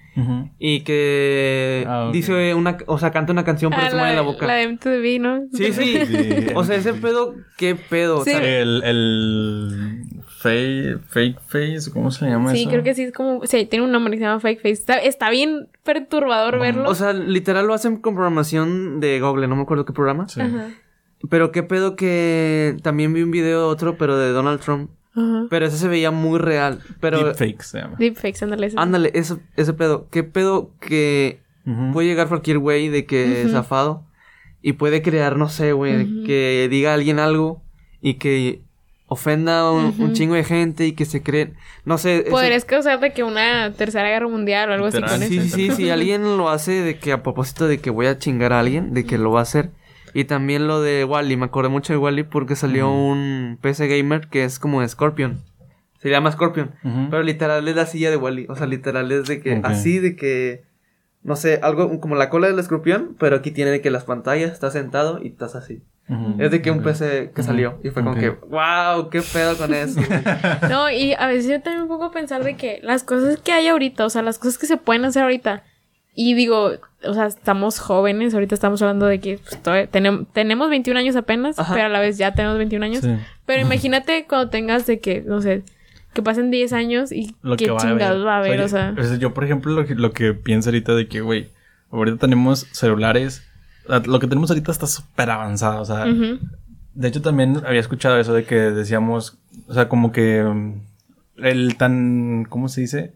y que Ah, dice una, o sea, canta una canción pero Ah, se la, mueve la de- boca. la de MTV, ¿no? Sí, sí. Sí, O sea, ese pedo, qué pedo. Sí. O sea, El, el fake, fake face, ¿cómo se llama Sí, eso? creo que sí, es como, sí, tiene un nombre que se llama Fake Face. Está, está bien perturbador verlo. o sea, literal lo hacen con programación de Google, no me acuerdo qué programa. Sí. Ajá. Pero qué pedo que también vi un video otro, pero de Donald Trump. Ajá. Pero ese se veía muy real. Pero Deepfake se llama. Deepfakes, ándale. ese. ándale, eso, ese pedo. Qué pedo que puede llegar cualquier güey de que Ujú. zafado y puede crear, no sé, güey, que diga a alguien algo y que ofenda a un, chingo de gente y que se cree, no sé. ese- Podrías causar de que una tercera guerra mundial o algo así con Sí, eso. sí, sí, si alguien lo hace de que a propósito de que voy a chingar a alguien, de que lo va a hacer. Y también lo de Wally, me acordé mucho de Wally porque salió un PC gamer que es como Scorpion. Se llama Scorpion. Pero literal es la silla de Wally. O sea, literal es de que así de que. No sé, algo como la cola del escorpión, pero aquí tiene de que las pantallas, estás sentado y estás así. Es de que un. PC que salió. Y fue como que, wow, qué pedo con eso. güey". No, y a veces yo también pongo a pensar de que las cosas que hay ahorita, o sea, las cosas que se pueden hacer ahorita. Y digo, o sea, estamos jóvenes, ahorita estamos hablando de que pues, todavía tenem- tenemos 21 años apenas, Ajá. pero a la vez ya tenemos 21 años. Sí. Pero imagínate cuando tengas de que, no sé, que pasen 10 años y Lo qué que va a chingados va a haber, o sea. yo, por ejemplo, lo que, lo que pienso ahorita de que, güey, ahorita tenemos celulares. Lo que tenemos ahorita está súper avanzado, o sea. De hecho, también había escuchado eso de que decíamos, o sea, como que mm, el tan, ¿cómo se dice?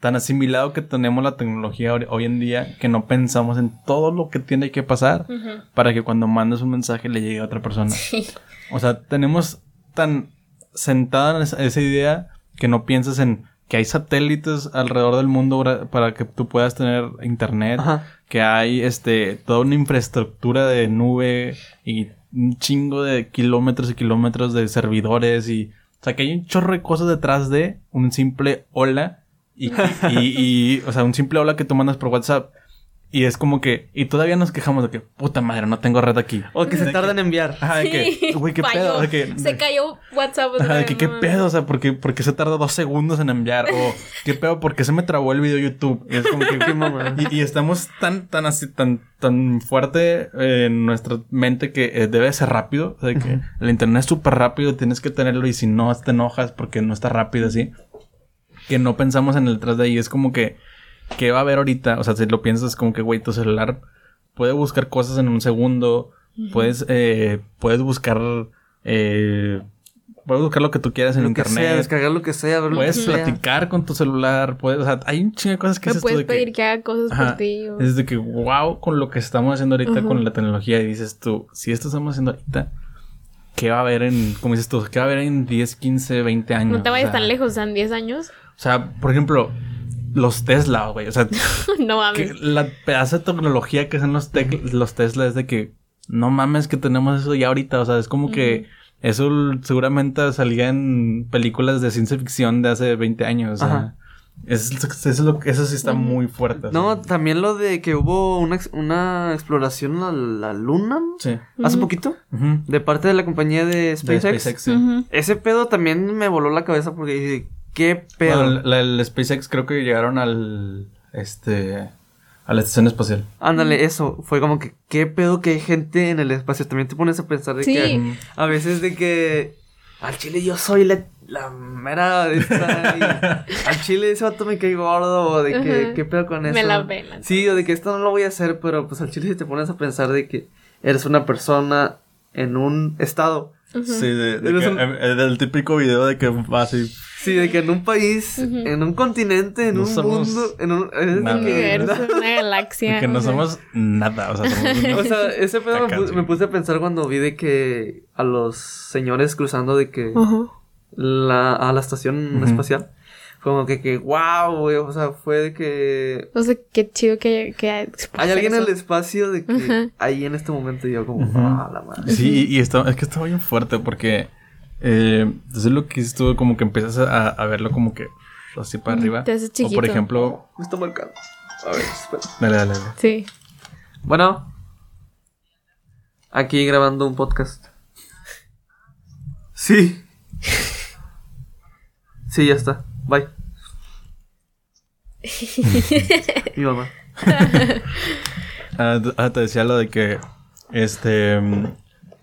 Tan asimilado que tenemos la tecnología hoy- en día que no pensamos en todo lo que tiene que pasar para que cuando mandes un mensaje le llegue a otra persona. Sí. O sea, tenemos tan sentada en esa, esa idea que no piensas en que hay satélites alrededor del mundo para que tú puedas tener internet, Ajá. que hay este toda una infraestructura de nube y un chingo de kilómetros y kilómetros de servidores y o sea que hay un chorro de cosas detrás de un simple hola y, y, y, o sea un simple hola que tú mandas por WhatsApp y es como que y todavía nos quejamos de que puta madre no tengo red aquí O que se De tarda en enviar. Ajá, de que, güey, qué Falló. pedo, de que, Se cayó WhatsApp. Ajá, de que qué pedo, o sea, ¿por qué, por qué se tarda dos segundos en enviar? O qué pedo, ¿por qué se me trabó el video YouTube? Y es como que, y, y estamos tan, tan así, tan, tan fuerte eh, en nuestra mente que eh, debe ser rápido. O sea, que el internet es súper rápido, tienes que tenerlo y si no te enojas porque no está rápido así. Que no pensamos en el detrás de ahí. Es como que, ¿qué va a haber ahorita? O sea, si lo piensas, es como que, güey, tu celular puede buscar cosas en un segundo. Puedes, eh, puedes buscar, eh, puedes buscar lo que tú quieras en lo que internet. sea, descargar lo que sea, ver lo Puedes que sea. platicar con tu celular, puedes, o sea, hay un chingo de cosas que Me tú puedes de que- pedir que haga cosas Ajá. por ti. o- Es de que, wow, con lo que estamos haciendo ahorita con la tecnología. Y dices tú, si esto estamos haciendo ahorita, ¿qué va a haber en, como dices tú, qué va a haber en 10, 15, 20 años? No te vayas O sea, tan lejos, en 10 años. O sea, por ejemplo, los Tesla, güey. O sea, no que mames. la pedazo de tecnología que son los, tec- los Tesla es de que no mames que tenemos eso ya ahorita. O sea, es como que eso seguramente salía en películas de ciencia ficción de hace 20 años. O sea, Ajá. es- eso, es lo, eso sí está muy fuerte. No, también lo de que hubo una, ex- una exploración a la luna Sí. hace poquito de parte de la compañía de De SpaceX. SpaceX, sí. Ese pedo también me voló la cabeza porque dije, ¿qué pedo? Bueno, la- el SpaceX creo que llegaron al este a la estación espacial. Ándale, eso. Fue como que, ¿qué pedo que hay gente en el espacio? También te pones a pensar de Sí. que a veces de que al chile yo soy la, la mera de esta. y al chile ese vato me cae gordo. O de que. ¿qué pedo con eso? Me la pelan. Sí, o de que esto no lo voy a hacer, pero pues al chile te pones a pensar de que eres una persona en un estado. Sí, de, que- un- eh, del típico video de que va así. Sí, de que en un país, en un continente, en No un mundo, en un... nada. Una galaxia. de que no somos nada. O sea, somos O sea, ese pedo me, Caca, pu- sí. me puse a pensar cuando vi de que a los señores cruzando de que la, a la estación espacial. Como que, que wow, güey. O sea, fue de que O sea, qué chido que, que hay alguien en el eso. espacio de que ahí en este momento yo como, ah, la madre. Sí, y está, es que está bien fuerte porque eh, entonces lo que estuvo como que empiezas a, a verlo como que así para arriba. te hace O por chiquito. ejemplo, Me está marcando. A ver, espera. dale, dale, dale. Sí. Bueno. Aquí grabando un podcast. Sí. Sí, ya está. Bye. Mi mamá. Ah, ah, te decía lo de que, este, mm,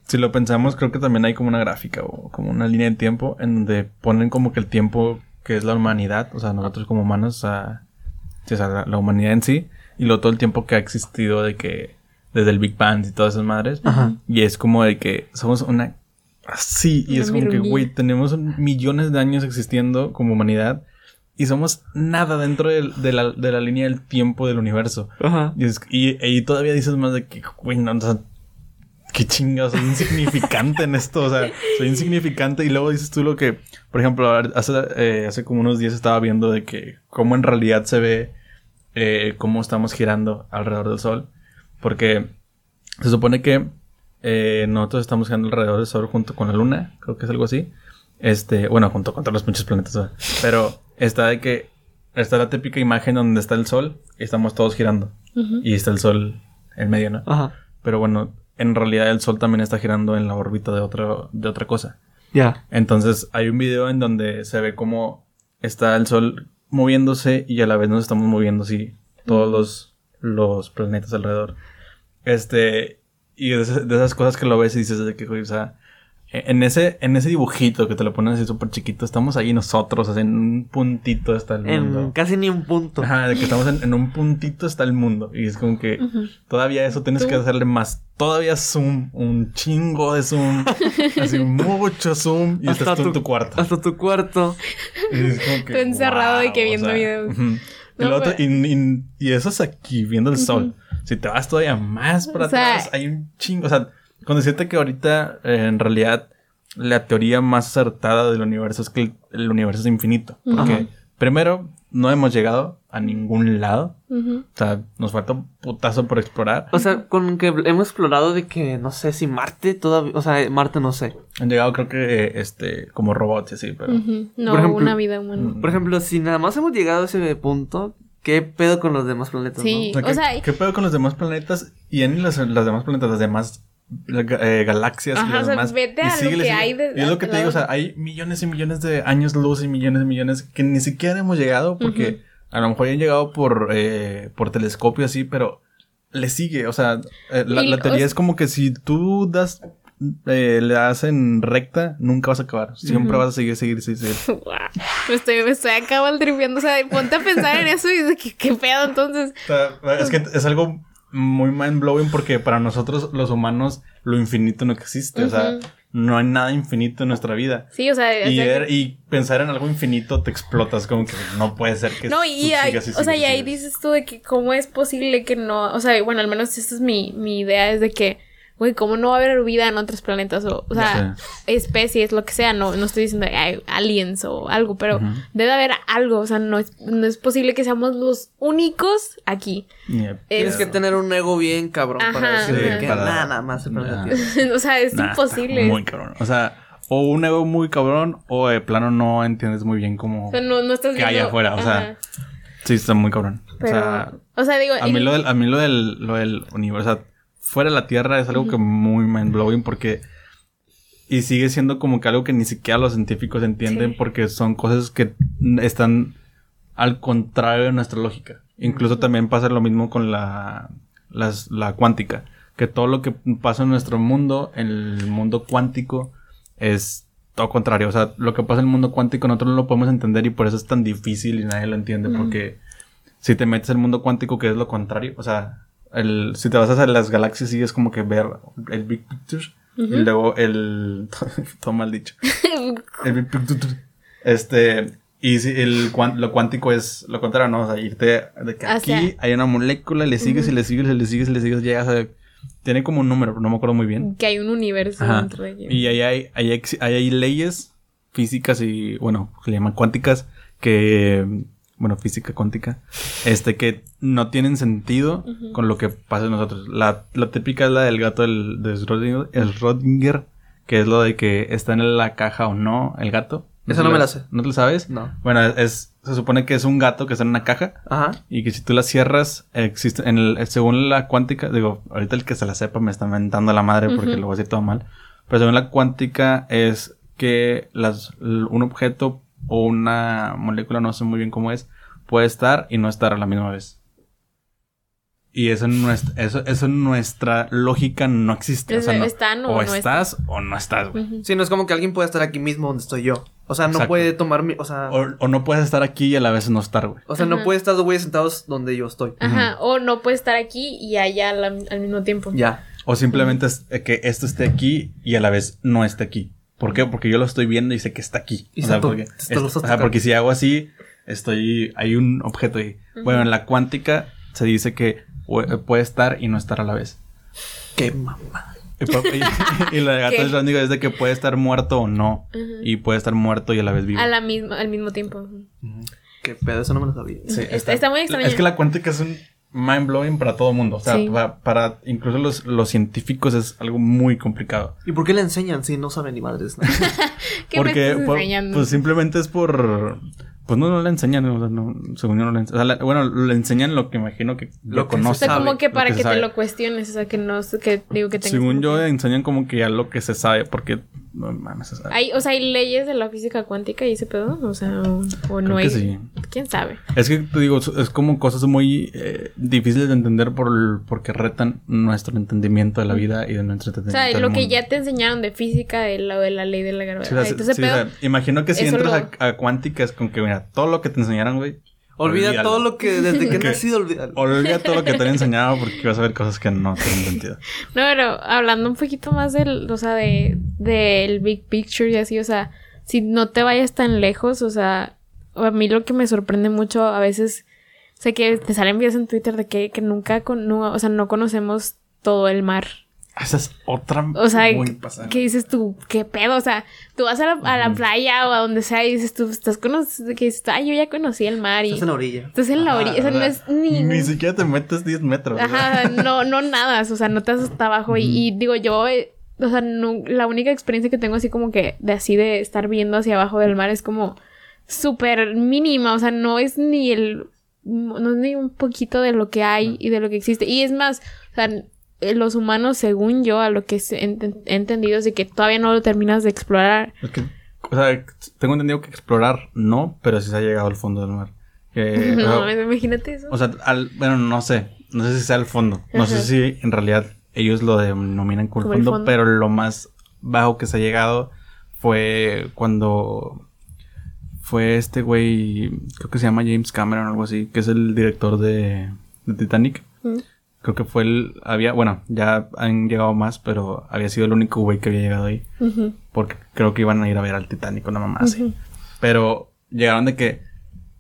si lo pensamos, creo que también hay como una gráfica o como una línea de tiempo en donde ponen como que el tiempo que es la humanidad, o sea, nosotros como humanos, o sea, sí, o sea, la, la humanidad en sí, y luego todo el tiempo que ha existido de que, desde el Big Bang y todas esas madres, y es como de que somos una, así, y Una es como que, güey, tenemos millones de años existiendo como humanidad. Y somos nada dentro de, la, de la línea del tiempo del universo. Ajá. Y, es- y, y todavía dices más de que, güey, no, o sea, qué chingados, soy insignificante en esto, o sea, soy insignificante. Y luego dices tú lo que, por ejemplo, hace, eh, hace como unos días estaba viendo de que cómo en realidad se ve eh, cómo estamos girando alrededor del Sol. Porque se supone que eh, nosotros estamos girando alrededor del Sol junto con la Luna, creo que es algo así. Este, bueno, junto con todos los muchos planetas, ¿verdad? pero está de que está la típica imagen donde está el Sol y estamos todos girando. Y está el Sol en medio, ¿no? Ajá. Pero bueno, en realidad el Sol también está girando en la órbita de, otro, de otra cosa. Ya. Entonces hay un video en donde se ve cómo está el Sol moviéndose y a la vez nos estamos moviendo así todos los, los planetas alrededor. Este, y de esas, de esas cosas que lo ves y dices de que, güey, o sea, en ese, en ese dibujito que te lo ponen así súper chiquito, estamos ahí nosotros, así en un puntito está el En mundo. casi ni un punto. Ajá, de que estamos en, en un puntito está el mundo. Y es como que todavía eso tienes que hacerle más. Todavía zoom, un chingo de zoom. así mucho zoom. Y estás tú en tu cuarto. Hasta tu cuarto. Y es como que, Tú encerrado de que viendo o sea, videos. ujú. No, lo otro- pues- y- y- y eso es aquí, viendo el sol. Si te vas todavía más para O sea- atrás, hay un chingo. O sea, con decirte que ahorita, eh, en realidad, la teoría más acertada del universo es que el, el universo es infinito. Porque, primero, no hemos llegado a ningún lado. O sea, nos falta un putazo por explorar. O sea, con que hemos explorado de que no sé si Marte todavía. O sea, Marte no sé. Han llegado, creo que, este, como robots y así, pero. No, Por ejemplo- una vida humana. Por ejemplo, si nada más hemos llegado a ese punto, ¿qué pedo con los demás planetas? Sí. O sea, O ¿qué, sea, qué pedo con los demás planetas? Y en los, los demás planetas, las demás eh, galaxias y Ajá, los o sea, demás. vete y lo que hay de- Y es lo que te digo, o sea, hay millones y millones de años luz y millones y millones que ni siquiera hemos llegado porque a lo mejor han llegado por, eh, por telescopio así, pero le sigue, o sea, eh, la, Y, la o teoría sea- es como que si tú das, eh, le das en recta, nunca vas a acabar. Siempre vas a seguir, seguir, seguir, seguir. Me estoy, me estoy maltripeando. O sea, ponte a pensar en eso y de que qué pedo entonces. O sea, es que es algo muy mind blowing porque para nosotros los humanos lo infinito no existe. O sea, no hay nada infinito en nuestra vida. Sí, o sea, o Y, sea, ver- y pensar en algo infinito te explotas como que no puede ser que No, y, ahí- sigas y o sea, y ahí dices tú de que cómo es posible que no, o sea, bueno, al menos esta es mi, mi idea, es de que, güey, cómo no va a haber vida en otros planetas o, o sea, especies, lo que sea, no, no estoy diciendo ay, aliens o algo, pero debe haber algo, o sea, no es, no es posible que seamos los únicos aquí. Tienes Es- que tener un ego bien cabrón para decir Sí, que para- nada, nada más se Nah. planeta. o sea, es Nah, imposible. Muy cabrón. O sea, o un ego muy cabrón o de plano no entiendes muy bien cómo... O sea, no, no estás que hay viendo- afuera, o sea, Ajá. Sí, está muy cabrón. Pero, o sea, o sea, digo, A mí, y- lo del, a mí lo del, lo del universo, o sea, fuera de la Tierra es algo que muy mind blowing porque... Y sigue siendo como que algo que ni siquiera los científicos entienden Sí. porque son cosas que están al contrario de nuestra lógica. Incluso también pasa lo mismo con la, las- la cuántica. Que todo lo que pasa en nuestro mundo, en el mundo cuántico, es todo contrario. O sea, lo que pasa en el mundo cuántico nosotros no lo podemos entender y por eso es tan difícil y nadie lo entiende. Porque si te metes en el mundo cuántico, que es lo contrario, o sea, el, si te vas a las galaxias, sí es como que ver el Big Picture y luego el. todo mal dicho. El Big Picture. Este. Y si el lo cuántico es lo contrario, ¿no? O sea, irte de que aquí Hacia- hay una molécula, le sigues y le sigues y le sigues y le sigues, llegas a. Tiene como un número, pero no me acuerdo muy bien. que hay un universo Ajá. dentro de aquí. Y ahí hay, ahí ahí hay leyes físicas y, bueno, se le llaman cuánticas, que, bueno, física cuántica, este, que no tienen sentido con lo que pasa en nosotros. La, la típica es la del gato del, de Schrödinger, el Schrödinger, que es lo de que está en la caja o no el gato. Esa sé no me lo- la sé. ¿No te lo sabes? No. Bueno, es, se supone que es un gato que está en una caja Ajá. y que si tú la cierras, existe, en el, según la cuántica, digo, ahorita el que se la sepa me está mentando la madre porque lo voy a decir todo mal. Pero según la cuántica es que las, un objeto o una molécula, no sé muy bien cómo es, puede estar y no estar a la misma vez. Y eso en nuestra, eso, eso en nuestra lógica no existe. O, sea, Es- no- están o o no estás o no estás, güey. Sí, no es como que alguien pueda estar aquí mismo donde estoy yo. O sea, no Exacto. puede tomar mi. O sea, O, o no puedes estar aquí y a la vez no estar, güey. o sea no puede estar dos güeyes sentados donde yo estoy. Ajá, o no puede estar aquí y allá al, al mismo tiempo. Ya. O simplemente es que esto esté aquí y a la vez no esté aquí. ¿Por qué? Porque yo lo estoy viendo y sé que está aquí. Y o sea, porque, lo o sea, si hago así, estoy. Hay un objeto ahí. Bueno, en la cuántica se dice que pu- puede estar y no estar a la vez. Qué mamá. Y, y- y la de gato ¿Qué? es de que puede estar muerto o no. Y puede estar muerto y a la vez vivo. A la misma, al mismo tiempo. Qué pedo, eso no me lo sabía. Sí, Está- está muy extraño. Es que la cuántica es un mind blowing para todo el mundo. O sea, Sí. pa- para, incluso los, los científicos es algo muy complicado. ¿Y por qué le enseñan si no saben ni madres? no? ¿Qué Porque me estás enseñando? pues simplemente es por pues no, no le enseñan, o sea, no, según yo no le enseñan. O sea, la- bueno, le enseñan lo que imagino que Lo lo que se o sea, como que para que te lo cuestiones, o sea, que no, que digo que tengas Según yo que- enseñan como que ya lo que se sabe, porque No mames, o sea, Hay, o sea, hay leyes de la física cuántica y ese pedo, o sea, o, o no hay. sí. ¿Quién sabe? Es que te digo, es como cosas muy eh, difíciles de entender por el- porque retan nuestro entendimiento de la vida y de nuestro O sea, entendimiento. lo que ya te enseñaron de física, de lo de la ley de la gravedad. Sí, o sea, sí, imagino que si entras lo- a, a cuántica es con que, mira, todo lo que te enseñaron, güey. Olvida olvídalo. todo lo que desde que he Que- nacido, olvídalo. Olvida todo lo que te han enseñado porque vas a ver cosas que no tienen sentido. No, pero hablando un poquito más del, o sea, de, del big picture y así, o sea, si no te vayas tan lejos, o sea, a mí lo que me sorprende mucho a veces, sé que te salen videos en Twitter de que, que nunca, con, no, o sea, no conocemos todo el mar. Esa es otra O sea, muy pasada. ¿qué dices tú? ¿Qué pedo? O sea, tú vas a la, a la playa o a donde sea y dices tú, estás conociendo, que dices, ay, yo ya conocí el mar y Estás en la orilla. estás en la orilla, o sea, no es ni... Ni siquiera te metes 10 metros. Ajá, no, no nadas, o sea, no te hasta abajo. y, y digo, yo, eh, o sea, no- la única experiencia que tengo así como que de así de estar viendo hacia abajo del mar es como súper mínima, o sea, no es ni el, no es ni un poquito de lo que hay y de lo que existe. Y es más, o sea, los humanos, según yo, a lo que he entendido es de que todavía no lo terminas de explorar. Es que, o sea, tengo entendido que explorar no, pero sí se ha llegado al fondo del mar. No, o sea, imagínate eso. O sea, al, bueno, no sé. No sé si sea el fondo. No sé si en realidad ellos lo denominan como el Como el fondo, fondo. pero lo más bajo que se ha llegado fue cuando fue este güey, creo que se llama James Cameron o algo así, que es el director de, de Titanic. Mm. Creo que fue el, había, bueno, ya han llegado más, pero había sido el único güey que había llegado ahí. Porque creo que iban a ir a ver al Titanic, una mamá así. Pero llegaron de que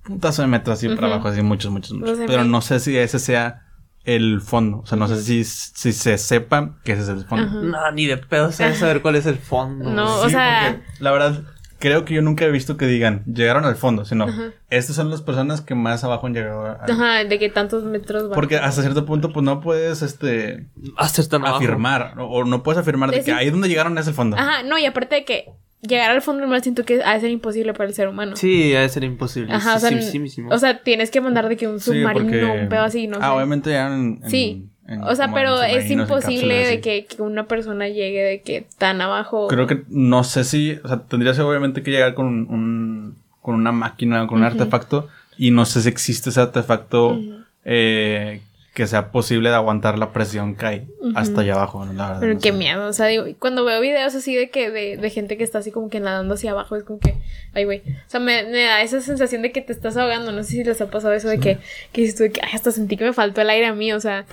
putazo de metro así para abajo, así muchos, muchos, muchos. Pero no sé si ese sea el fondo. O sea, no sé si, si se sepa que ese es el fondo. No, ni de pedo sabes saber cuál es el fondo. No, Sí, o sea, la verdad, creo que yo nunca he visto que digan, llegaron al fondo, sino, estas son las personas que más abajo han llegado. a- ajá, de que tantos metros va. Porque hasta cierto punto, pues no puedes, este, Hacer tan abajo. afirmar, o, o no puedes afirmar de que im- ahí donde llegaron es el fondo. Ajá, no, y aparte de que llegar al fondo del mar siento que ha de ser imposible para el ser humano. Sí, ha de ser imposible. Ajá, o sea, Sí, sí, sí, sí, sí. o sea, tienes que mandar de que un Sí, submarino, porque- un pedo así, no Ah, sé. obviamente ya en, en- Sí. En- o sea, pero es imposible de que una persona llegue de que tan abajo. Creo que no sé si, o sea, tendrías obviamente que llegar con un, con una máquina, con un artefacto, y no sé si existe ese artefacto eh, que sea posible de aguantar la presión que hay hasta allá abajo, ¿no? la verdad. Pero no qué sé. miedo, o sea, digo, cuando veo videos así de que de, de gente que está así como que nadando hacia abajo, es como que, ay, güey, o sea, me, me da esa sensación de que te estás ahogando, no sé si les ha pasado eso de que, que dices tú de que, ay, hasta sentí que me faltó el aire a mí, o sea,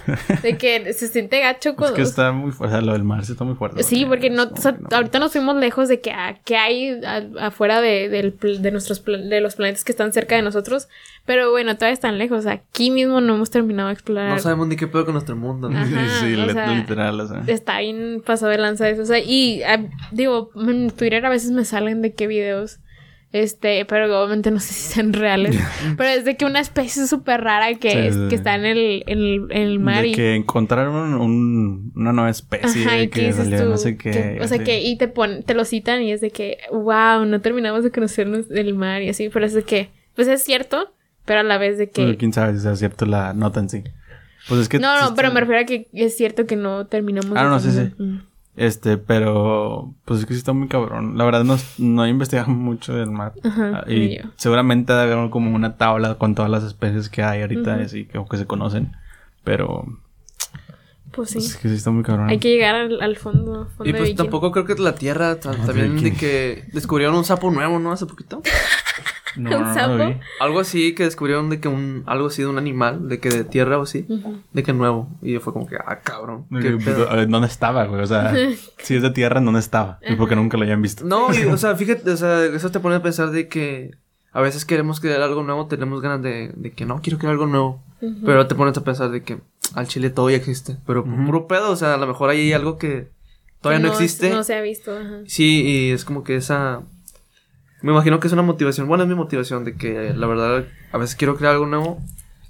de que se siente gacho Es con... que está muy fuerte, o sea, lo del mar sí está muy fuerte. Sí, porque no, es o sea, que ahorita nos fuimos lejos de que, ah, que hay a- afuera de, del de nuestros de los planetas que están cerca de nosotros, pero bueno, todavía están lejos, aquí mismo no hemos terminado de explorar. No sabemos ni qué pedo con nuestro mundo. Ajá, sí, o sea, literal, o sea. Está bien pasado de lanza eso, o sea, y ah, digo, en Twitter a veces me salen de qué videos, este, pero obviamente no sé si sean reales, pero es de que una especie súper rara que, Sí, es- sí, que está en el, en el, en el mar De y... que encontraron un- una nueva especie Ajá, y que salió tú, no sé qué. que- o sea, así. que y te pon, te lo citan y es de que, wow, no terminamos de conocernos del mar y así, pero es de que, pues es cierto, pero a la vez de que... Bueno, quién sabe si sea cierto la nota en sí. Pues es que. no, no, pero está- me refiero a que es cierto que no terminamos Ah, no, sí, sí. Mm. Este, pero. Pues es que sí está muy cabrón. La verdad, no, no he investigado mucho del mar. Ajá, Ah, y yo. seguramente debe haber como una tabla con todas las especies que hay ahorita, así que, o que se conocen. Pero. Pues sí. pues es que sí está muy cabrón. Hay que llegar al, al fondo, fondo Y pues tampoco creo que la Tierra Ah, también de que descubrieron un sapo nuevo, ¿no? Hace poquito. No, ¿Un no, no sapo? vi. Algo así que descubrieron de que un algo así de un animal, de que de tierra o así, de que nuevo. Y fue como que, ah, cabrón. qué pedo. ver, ¿Dónde estaba, güey? O sea, si es de tierra, ¿en ¿dónde estaba? Y porque nunca lo hayan visto. No, y, o sea, fíjate, o sea, eso te pone a pensar de que a veces queremos crear algo nuevo, tenemos ganas de, de que no, quiero crear algo nuevo. Pero te pones a pensar de que al chile todo ya existe. Pero por Ujú. puro pedo, o sea, a lo mejor ahí hay algo que todavía no, existe. No se ha visto, ajá. Sí, y es como que esa... Me imagino que es una motivación, bueno, es mi motivación de que la verdad a veces quiero crear algo nuevo,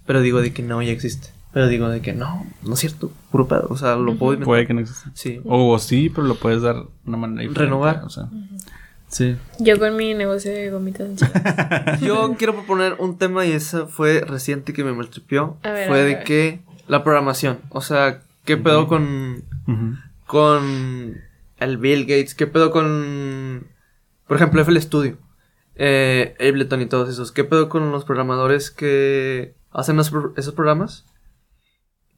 pero digo de que no, ya existe. Pero digo de que no, no es cierto, puro pedo, o sea, lo puedo inventar. Puede que no exista. Sí. O sí, pero lo puedes dar de una manera diferente, Renovar. O sea, sí. Yo con mi negocio de gomitas. Yo quiero proponer un tema y ese fue reciente que me maltripió. A ver, Fue a de ver. que la programación, o sea, ¿qué pedo con con el Bill Gates, ¿qué pedo con, por ejemplo, FL Studio? Eh, Ableton y todos esos. ¿Qué pedo con los programadores que hacen los esos programas?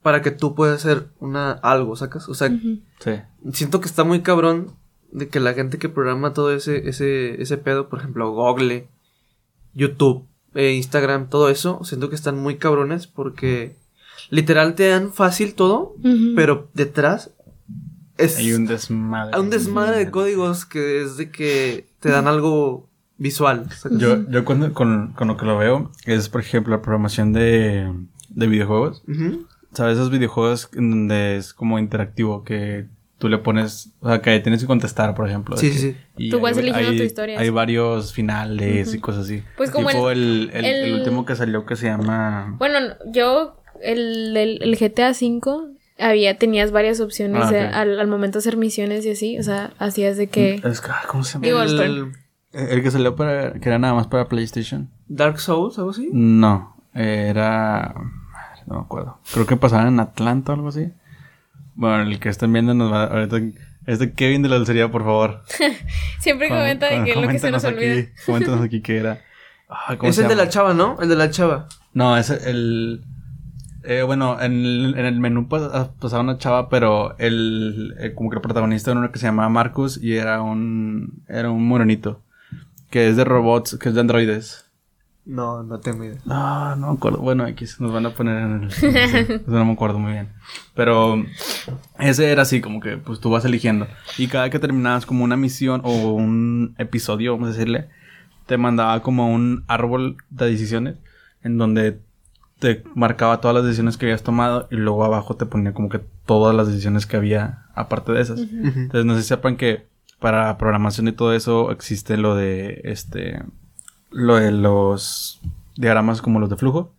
Para que tú puedas hacer una, algo, ¿sacas? O sea. Sí. siento que está muy cabrón de que la gente que programa todo ese, ese, ese pedo, por ejemplo, Google, YouTube, eh, Instagram, todo eso, siento que están muy cabrones porque literal te dan fácil todo, pero detrás es Hay un desmadre. hay un desmadre de códigos que es de que te dan algo visual. Yo, yo cuando, con, con lo que lo veo es, por ejemplo, la programación de, de videojuegos. ¿Sabes? Esos videojuegos en donde es como interactivo, que tú le pones, o sea, que tienes que contestar, por ejemplo. Sí, que- sí, sí. y Tú vas hay- eligiendo hay- tu historia, Hay varios finales y cosas así. Pues como Tipo el- el, el, el el- último que salió que se llama... Bueno, yo, el, el, el GTA V, había, tenías varias opciones Ah, de- al, al momento de hacer misiones y así. O sea, hacías de que. Es que- ah, ¿Cómo se llama? Digo, El que salió para... que era nada más para PlayStation. Dark Souls, algo así. No, era... No me acuerdo. Creo que pasaba en Atlanta o algo así. Bueno, el que estén viendo nos va... Ahorita... Este Kevin de la dulcería, por favor. Siempre Com- comenta de que es lo que se nos aquí, olvida. Coméntanos aquí qué era. Ah, ¿cómo Es se el de la chava, ¿no? El de la chava. No, es el... eh, bueno, en el, en el menú pas- pasaba una chava, pero el, el- como que el protagonista era uno que se llamaba Marcus y era un... Era un morenito. Que es de robots, que es de androides. No, no tengo idea. Ah, no me acuerdo. Bueno, aquí nos van a poner en el... No me acuerdo muy bien. Pero ese era así, como que pues tú vas eligiendo. Y cada que terminabas como una misión o un episodio, vamos a decirle, te mandaba como un árbol de decisiones en donde te marcaba todas las decisiones que habías tomado y luego abajo te ponía como que todas las decisiones que había aparte de esas. Entonces no sé si sepan que para programación y todo eso existe lo de este lo de los diagramas como los de flujo,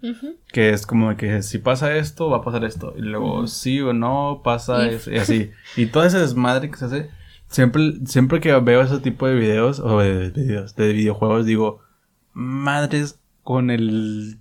que es como que si pasa esto, va a pasar esto. Y luego sí o no, pasa If. eso, y así. Y todo ese desmadre que se hace, siempre, siempre que veo ese tipo de videos, o de videos, de videojuegos, digo, madres con el,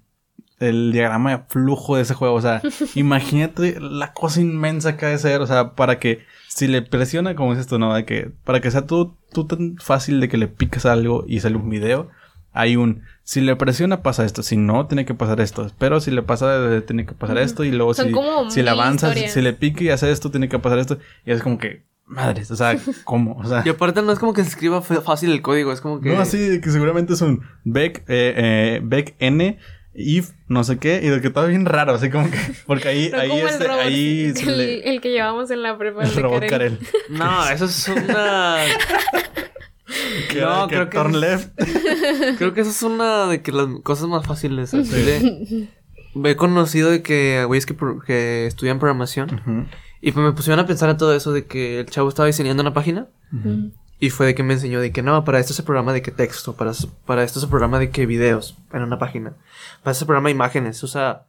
el diagrama de flujo de ese juego. O sea, imagínate la cosa inmensa que ha de ser, o sea, para que si le presiona, como dices tú, ¿no? De que, para que sea tú, tú tan fácil de que le picas algo y sale un video, hay un, si le presiona pasa esto, si no, tiene que pasar esto, pero si le pasa, tiene que pasar esto, y luego Son si, como si le historias. si le pica y hace esto, tiene que pasar esto, y es como que, madres, o sea, ¿cómo? O sea, Y aparte no es como que se escriba fácil el código, es como que... no, así que seguramente es un Beck, eh, eh, Beck N, if, no sé qué, y de que todo bien raro, así como que, porque ahí, No ahí, como este, el robot, ahí se el, le- el que llevamos en la prepa. el el de robot Karel. Karel. No, eso es una... Que No, que creo que- turn left. Creo que eso es una de que las cosas más fáciles. así de- He conocido de que güeyes que, pro- que estudian programación y pues me pusieron a pensar en todo eso de que el chavo estaba diseñando una página Ujú. Y fue de que me enseñó de que no, para esto se programa de que texto, para, para esto se programa de que videos en una página, para esto se programa imágenes, o sea,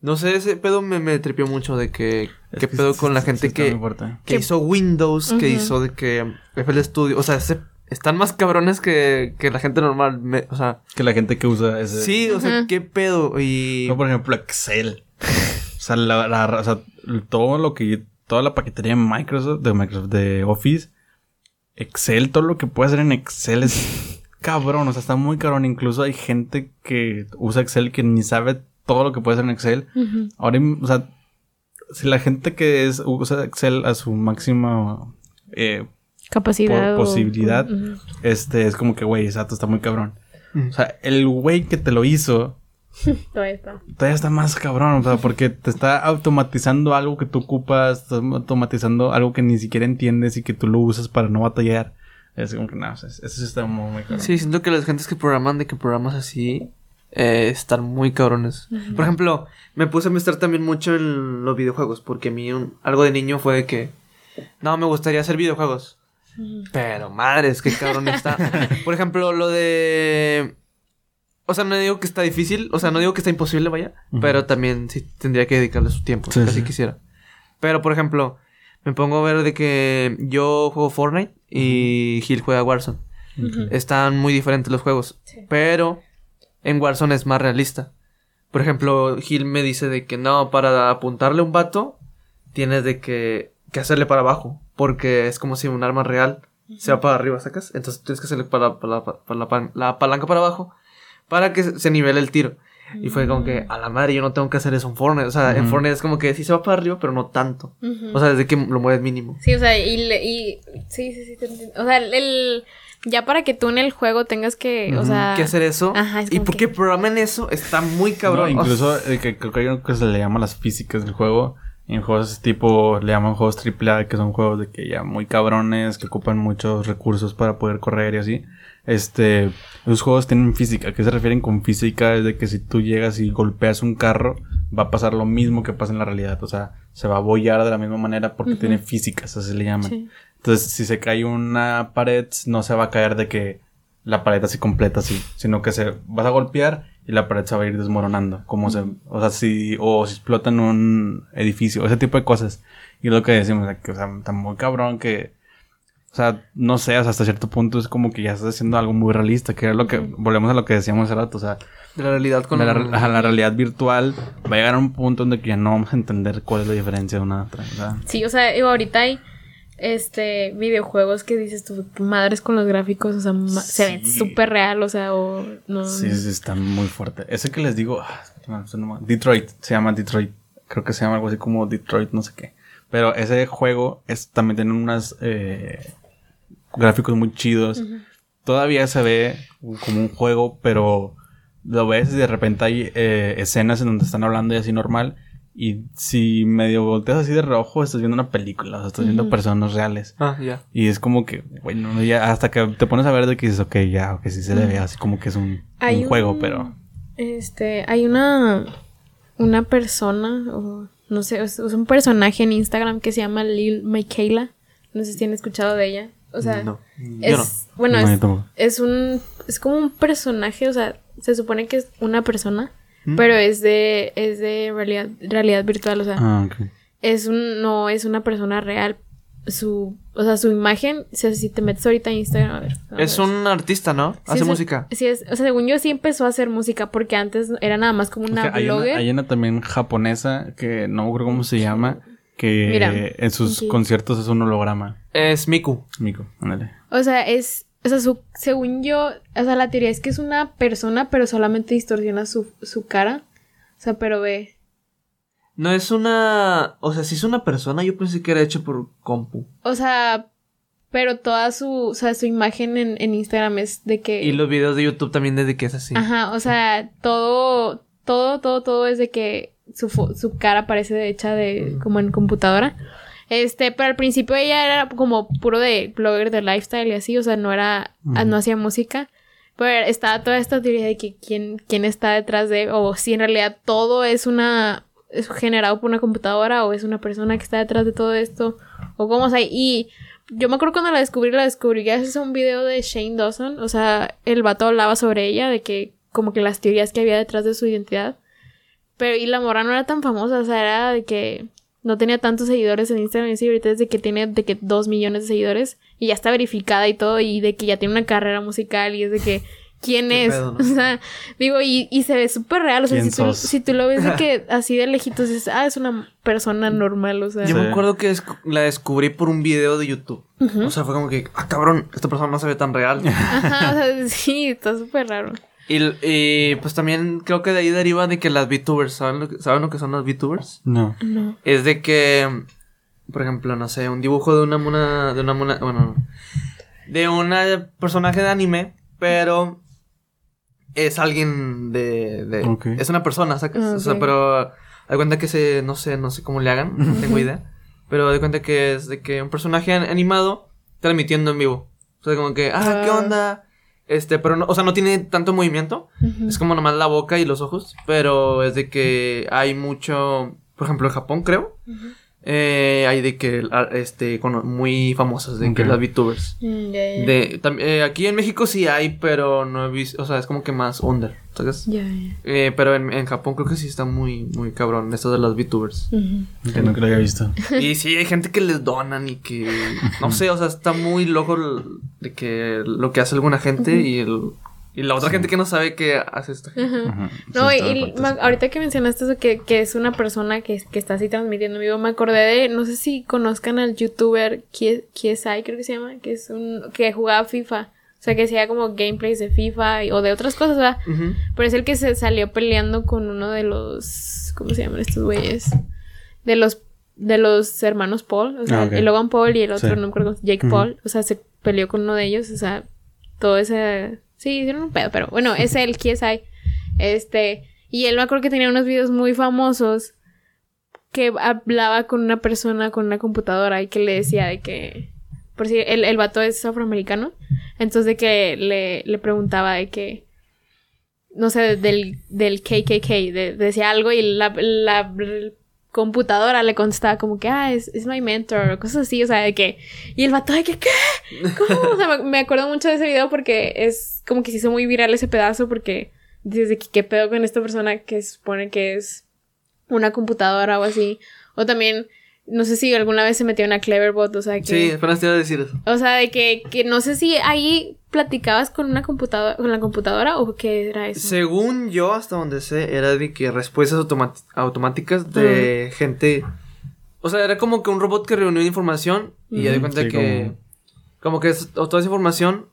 no sé, ese pedo me, me tripió mucho de que, Es qué que pedo sí, con la gente que, que Que- hizo Windows, que Ujú. hizo de que FL Studio, o sea, se- están más cabrones que, que la gente normal, me- o sea, Que la gente que usa ese. sí, o sea, Ujú. qué pedo y... No, por ejemplo, Excel. O sea, la, la- o sea, todo lo que. Toda la paquetería de Microsoft, de Microsoft, de Office. Excel, todo lo que puede hacer en Excel es cabrón. O sea, está muy cabrón. Incluso hay gente que usa Excel que ni sabe todo lo que puede hacer en Excel. Ahora, o sea, si la gente que es, usa Excel a su máxima eh, Capacidad. Por o- posibilidad. Este, es como que, güey, exacto, está muy cabrón. Mm. O sea, el güey que te lo hizo Todavía está. todavía está más cabrón, o sea, porque te está automatizando algo que tú ocupas, estás automatizando algo que ni siquiera entiendes y que tú lo usas para no batallar. Es como que no, o sea, eso sí está muy, muy cabrón. Sí, siento que las gentes que programan de que programas así eh, están muy cabrones. Por ejemplo, me puse a investigar también mucho en los videojuegos, porque a mí un- algo de niño fue de que no me gustaría hacer videojuegos. Pero madres, qué cabrón está. Por ejemplo, lo de o sea, no digo que está difícil, o sea, no digo que está imposible, vaya, pero también sí tendría que dedicarle su tiempo, Sí, si así sí. quisiera. Pero por ejemplo, me pongo a ver de que yo juego Fortnite y Gil juega Warzone. Están muy diferentes los juegos. Sí. Pero en Warzone es más realista. Por ejemplo, Gil me dice de que no, para apuntarle a un vato, tienes de que que hacerle para abajo, porque es como si un arma real se va para arriba, ¿sacas? Entonces tienes que hacerle para, para, para la, la palanca para abajo para que se nivele el tiro. Y fue como que, a la madre, yo no tengo que hacer eso en Fortnite. O sea, en. Fortnite es como que sí se va para arriba, pero no tanto. O sea, desde que lo mueves mínimo. Sí, o sea, y, le- y sí, sí, sí, te entiendo. O sea, el, el- ya para que tú en el juego tengas que, o sea, que hacer eso. Ajá, es y porque que- programen eso está muy cabrón. No, O sea, incluso eh, que creo que hay algo que se le llama las físicas del juego. En juegos tipo, le llaman juegos AAA, que son juegos de que ya muy cabrones, que ocupan muchos recursos para poder correr y así. Este, los juegos tienen física. ¿A qué se refieren con física? Es de que si tú llegas y golpeas un carro, va a pasar lo mismo que pasa en la realidad. O sea, se va a bollar de la misma manera porque Ujú. tiene físicas, así le llaman. sí. Entonces, si se cae una pared, no se va a caer de que la pared así completa así, sino que se vas a golpear y la pared se va a ir desmoronando, como se, o sea, si o si explotan un edificio, ese tipo de cosas. Y lo que decimos, o sea, que o sea, está muy cabrón que o sea, no sé, o sea, hasta cierto punto es como que ya estás haciendo algo muy realista, que es lo que volvemos a lo que decíamos hace rato, o sea, de la realidad con la, la- la realidad virtual va a llegar a un punto donde ya no vamos a entender cuál es la diferencia de una a otra, o sea, Sí, o sea, digo, ahorita hay este videojuegos que dices tú, madres con los gráficos, o sea, se ven súper real, o sea, o no. Sí, sí, está muy fuerte. Ese que les digo, ah, Detroit, se llama Detroit. Creo que se llama algo así como Detroit, no sé qué. Pero ese juego es, también tiene unas eh, gráficos muy chidos. Todavía se ve como un juego, pero lo ves y de repente hay eh, escenas en donde están hablando y así normal. Y si medio volteas así de reojo, estás viendo una película, o sea, estás viendo personas reales. Ah, ya. Y es como que, bueno, ya hasta que te pones a ver de que dices, ok, ya, ok, sí se le ve así como que es un, Hay un juego, un- pero... Este, hay una una persona o no sé, es, es un personaje en Instagram que se llama Lil Michaela. No sé si han escuchado de ella. O sea, no. es Yo no. bueno, No, es, es un es como un personaje, o sea, se supone que es una persona, ¿Mm? pero es de es de realidad realidad virtual, o sea, Ah, es un no es una persona real. Su, o sea, su imagen, o sea, si te metes ahorita a Instagram, a ver. a Es ver. un artista, ¿no? Sí, Hace es- música. Sí, es, o sea, según yo sí empezó a hacer música porque antes era nada más como una que hay, una, blogger. hay una también japonesa que no me acuerdo cómo se llama, que Mira, en sus conciertos es un holograma. Es Miku. Mico, ándale. O sea, es, o sea, su, según yo, o sea, la teoría es que es una persona, pero solamente distorsiona su, su cara. O sea, pero ve. No es una. O sea, si es una persona, yo pensé que era hecho por compu. O sea, pero toda su, o sea, su imagen en, en Instagram es de que. Y los videos de YouTube también desde que es así. Ajá, o sea, todo, todo, todo, todo es de que su, su cara parece hecha de, como en computadora. Este, pero al principio ella era como puro de blogger de lifestyle y así, o sea, no era, no hacía música. Pero estaba toda esta teoría de que quién, quién está detrás de, o si en realidad todo es una, es generado por una computadora, o es una persona que está detrás de todo esto, o cómo, o sea, y yo me acuerdo cuando la descubrí, la descubrí gracias a un video de Shane Dawson, o sea, el vato hablaba sobre ella, de que como que las teorías que había detrás de su identidad. Pero y la morra no era tan famosa, o sea, era de que no tenía tantos seguidores en Instagram y así, ahorita es de que tiene de que dos millones de seguidores y ya está verificada y todo y de que ya tiene una carrera musical y es de que quién es, pedo, ¿no? o sea, digo y, y se ve súper real, o sea, ¿Quién si tú, si tú lo ves de que así de lejitos dices, ah, es una persona normal, o sea, Yo Sí. me acuerdo que la descubrí por un video de YouTube. O sea, fue como que, ah, cabrón, esta persona no se ve tan real. ajá, o sea, sí, está súper raro. Y, y, pues también creo que de ahí deriva de que las VTubers, ¿saben lo que, ¿saben lo que son las VTubers? No. No. Es de que, por ejemplo, no sé, un dibujo de una mona, de una mona, bueno, de una personaje de anime, pero es alguien de, de es una persona, ¿sacas? O sea, pero hay cuenta que se, no sé, no sé cómo le hagan, no tengo idea, pero de cuenta que es de que un personaje an- animado transmitiendo en vivo. O sea, como que, ah, ¿qué Ah. onda? Este, pero no, o sea, no tiene tanto movimiento. Es como nomás la boca y los ojos, pero es de que hay mucho, por ejemplo, en Japón creo. Eh, hay de que, ah, este, muy famosas, de que las VTubers. Mm. De, tam- eh, aquí en México sí hay, pero no he visto, o sea, es como que más under, ¿sabes? Eh, pero en, en Japón creo que sí está muy, muy cabrón esto de las VTubers. Ujú. Que nunca lo había visto. y sí, hay gente que les donan y que, no sé, o sea, está muy loco de que lo que hace alguna gente y el, Y la otra gente que no sabe qué hace esto. Ajá. No, y, ahorita que mencionaste eso, que, que es una persona que, que está así transmitiendo en vivo, me acordé de, no sé si conozcan al youtuber Kie- Kiesai, creo que se llama, que es un, que jugaba FIFA. O sea, que hacía como gameplays de FIFA y- o de otras cosas, ¿verdad? Ujú. Pero es el que se salió peleando con uno de los, ¿cómo se llaman estos güeyes? De los, de los hermanos Paul, o sea, Ah, el Logan Paul y el otro, Sí. no me acuerdo, Jake. Paul, o sea, se peleó con uno de ellos, o sea, todo ese, sí, hicieron un pedo, pero bueno, es el KSI, este, y él me acuerdo que tenía unos videos muy famosos que hablaba con una persona con una computadora y que le decía de que, por si el, el vato es afroamericano, entonces de que le, le preguntaba de que, no sé, del, del KKK, de- decía algo y la, la computadora le contestaba como que, ah, es, es my mentor, o cosas así, o sea, de que, y el vato de que, ¿qué? ¿Cómo? O sea, me, acuerdo mucho de ese video porque es como que se hizo muy viral ese pedazo porque dices de que qué pedo con esta persona que se supone que es una computadora o así, o también, no sé si alguna vez se metió una Cleverbot, o sea, que... Sí, apenas te iba a decir eso. O sea, de que, que no sé si ahí platicabas con una computadora, con la computadora o qué era eso. Según yo, hasta donde sé, era de que respuestas automáticas de gente. O sea, era como que un robot que reunió información y ya di cuenta Sí, que. Como... que es- o toda esa información,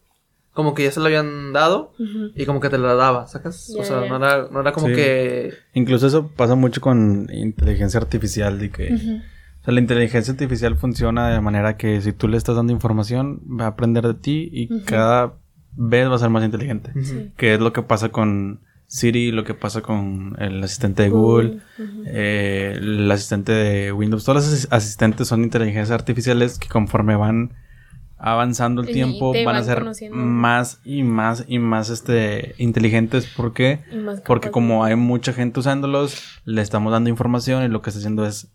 como que ya se la habían dado y como que te la daba, ¿sacas? O sea, no era, no era como Sí. que. Incluso eso pasa mucho con inteligencia artificial, de que... sea, la inteligencia artificial funciona de manera que si tú le estás dando información, va a aprender de ti y cada vez va a ser más inteligente. Que es lo que pasa con Siri, lo que pasa con el asistente de Google, eh, el asistente de Windows. Todos los asis- asistentes son inteligencias artificiales que conforme van avanzando el tiempo van a ser conociendo. más y más y más este inteligentes porque porque como hay mucha gente usándolos le estamos dando información y lo que está haciendo es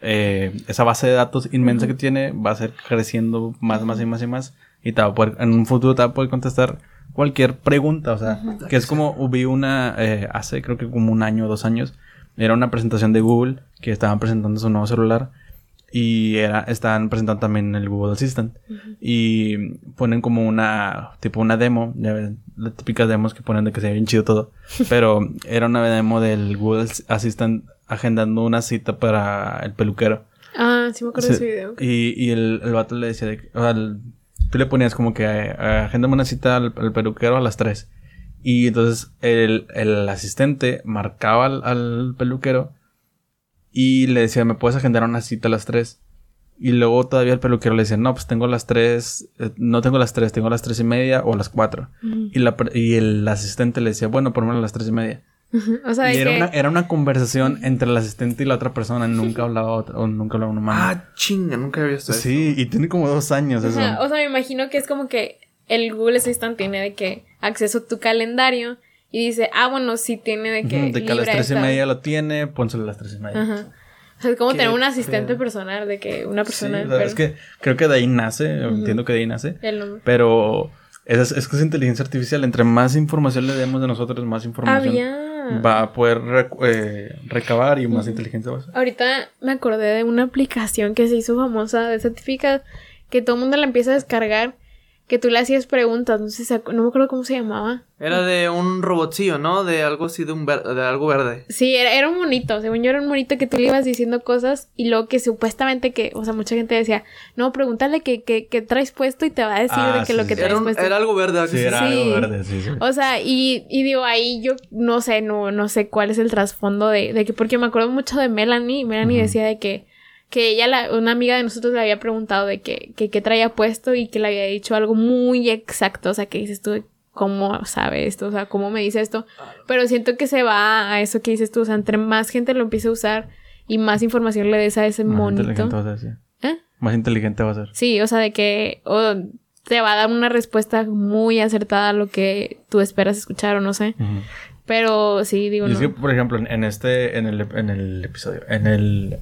eh, esa base de datos inmensa que tiene va a ser creciendo más más y más y más. Y te va a poder en un futuro te va a poder contestar cualquier pregunta. O sea que es como vi una eh, hace creo que como un año o dos años era una presentación de Google que estaban presentando su nuevo celular y era, estaban presentando también el Google Assistant. Y ponen como una, tipo una demo, ya ven, las típicas demos que ponen de que se ve bien chido todo. Pero era una demo del Google Assistant agendando una cita para el peluquero. Ah, sí me acuerdo de Sí, ese video. Y, y el, el vato le decía, de o sea, el- tú le ponías como que eh, agéndame una cita al, al peluquero a las 3. Y entonces el, el asistente marcaba al, al peluquero y le decía, ¿me puedes agendar una cita a las 3? Y luego todavía el peluquero le decía, no, pues tengo las 3, eh, no tengo las 3, tengo las 3 y media o las 4. Ujú. Y, la, y el asistente le decía, bueno, por lo menos las 3 y media. O sea, Y era que... una, era una conversación entre el asistente y la otra persona, nunca hablaba otra, o nunca hablaba un humano. Ah, chinga, nunca había visto eso. Sí, y tiene como dos años eso. Ajá, O sea, me imagino que es como que el Google Assistant tiene de que acceso a tu calendario y dice, ah, bueno, sí tiene de que. De que a las tres y media lo tiene, pónselo a las tres y media. Ajá. O sea, es como tener un asistente pedo. personal, de que una Sí, persona. o sea, es que creo que de ahí nace, entiendo que de ahí nace, El nombre. pero es, es que es inteligencia artificial. Entre más información le demos de nosotros, más información Había. Va a poder rec- eh, recabar y más inteligente va a ser. Ahorita me acordé de una aplicación que se hizo famosa de certificado que todo el mundo la empieza a descargar. Que tú le hacías preguntas, no sé, no me acuerdo cómo se llamaba. Era de un robotcillo, ¿no? De algo así, de, un ver- de algo verde. Sí, era, era un monito, según yo era un monito que tú le ibas diciendo cosas y luego que supuestamente que, o sea, mucha gente decía, no, pregúntale qué que, que traes puesto y te va a decir Ah, de que sí, lo que sí. traes Era, un- puesto. era algo verde. algo Sí, era Sí. algo verde, sí, sí. O sea, y, y digo, ahí yo no sé, no, no sé cuál es el trasfondo de, de que, porque me acuerdo mucho de Melanie, Melanie decía de que, que ella, la, una amiga de nosotros le había preguntado de que, que, qué traía puesto y que le había dicho algo muy exacto, o sea, que dices tú, ¿cómo sabe esto? O sea, ¿cómo me dice esto? Pero siento que se va a eso que dices tú, o sea, entre más gente lo empiece a usar y más información le des a ese Más inteligente monito. va a ser, sí. ¿Eh? Más inteligente va a ser. Sí, o sea, de que o te va a dar una respuesta muy acertada a lo que tú esperas escuchar o no sé. Pero sí, digo, Y es no. que, por ejemplo, en, en este, en el, en el episodio, en el,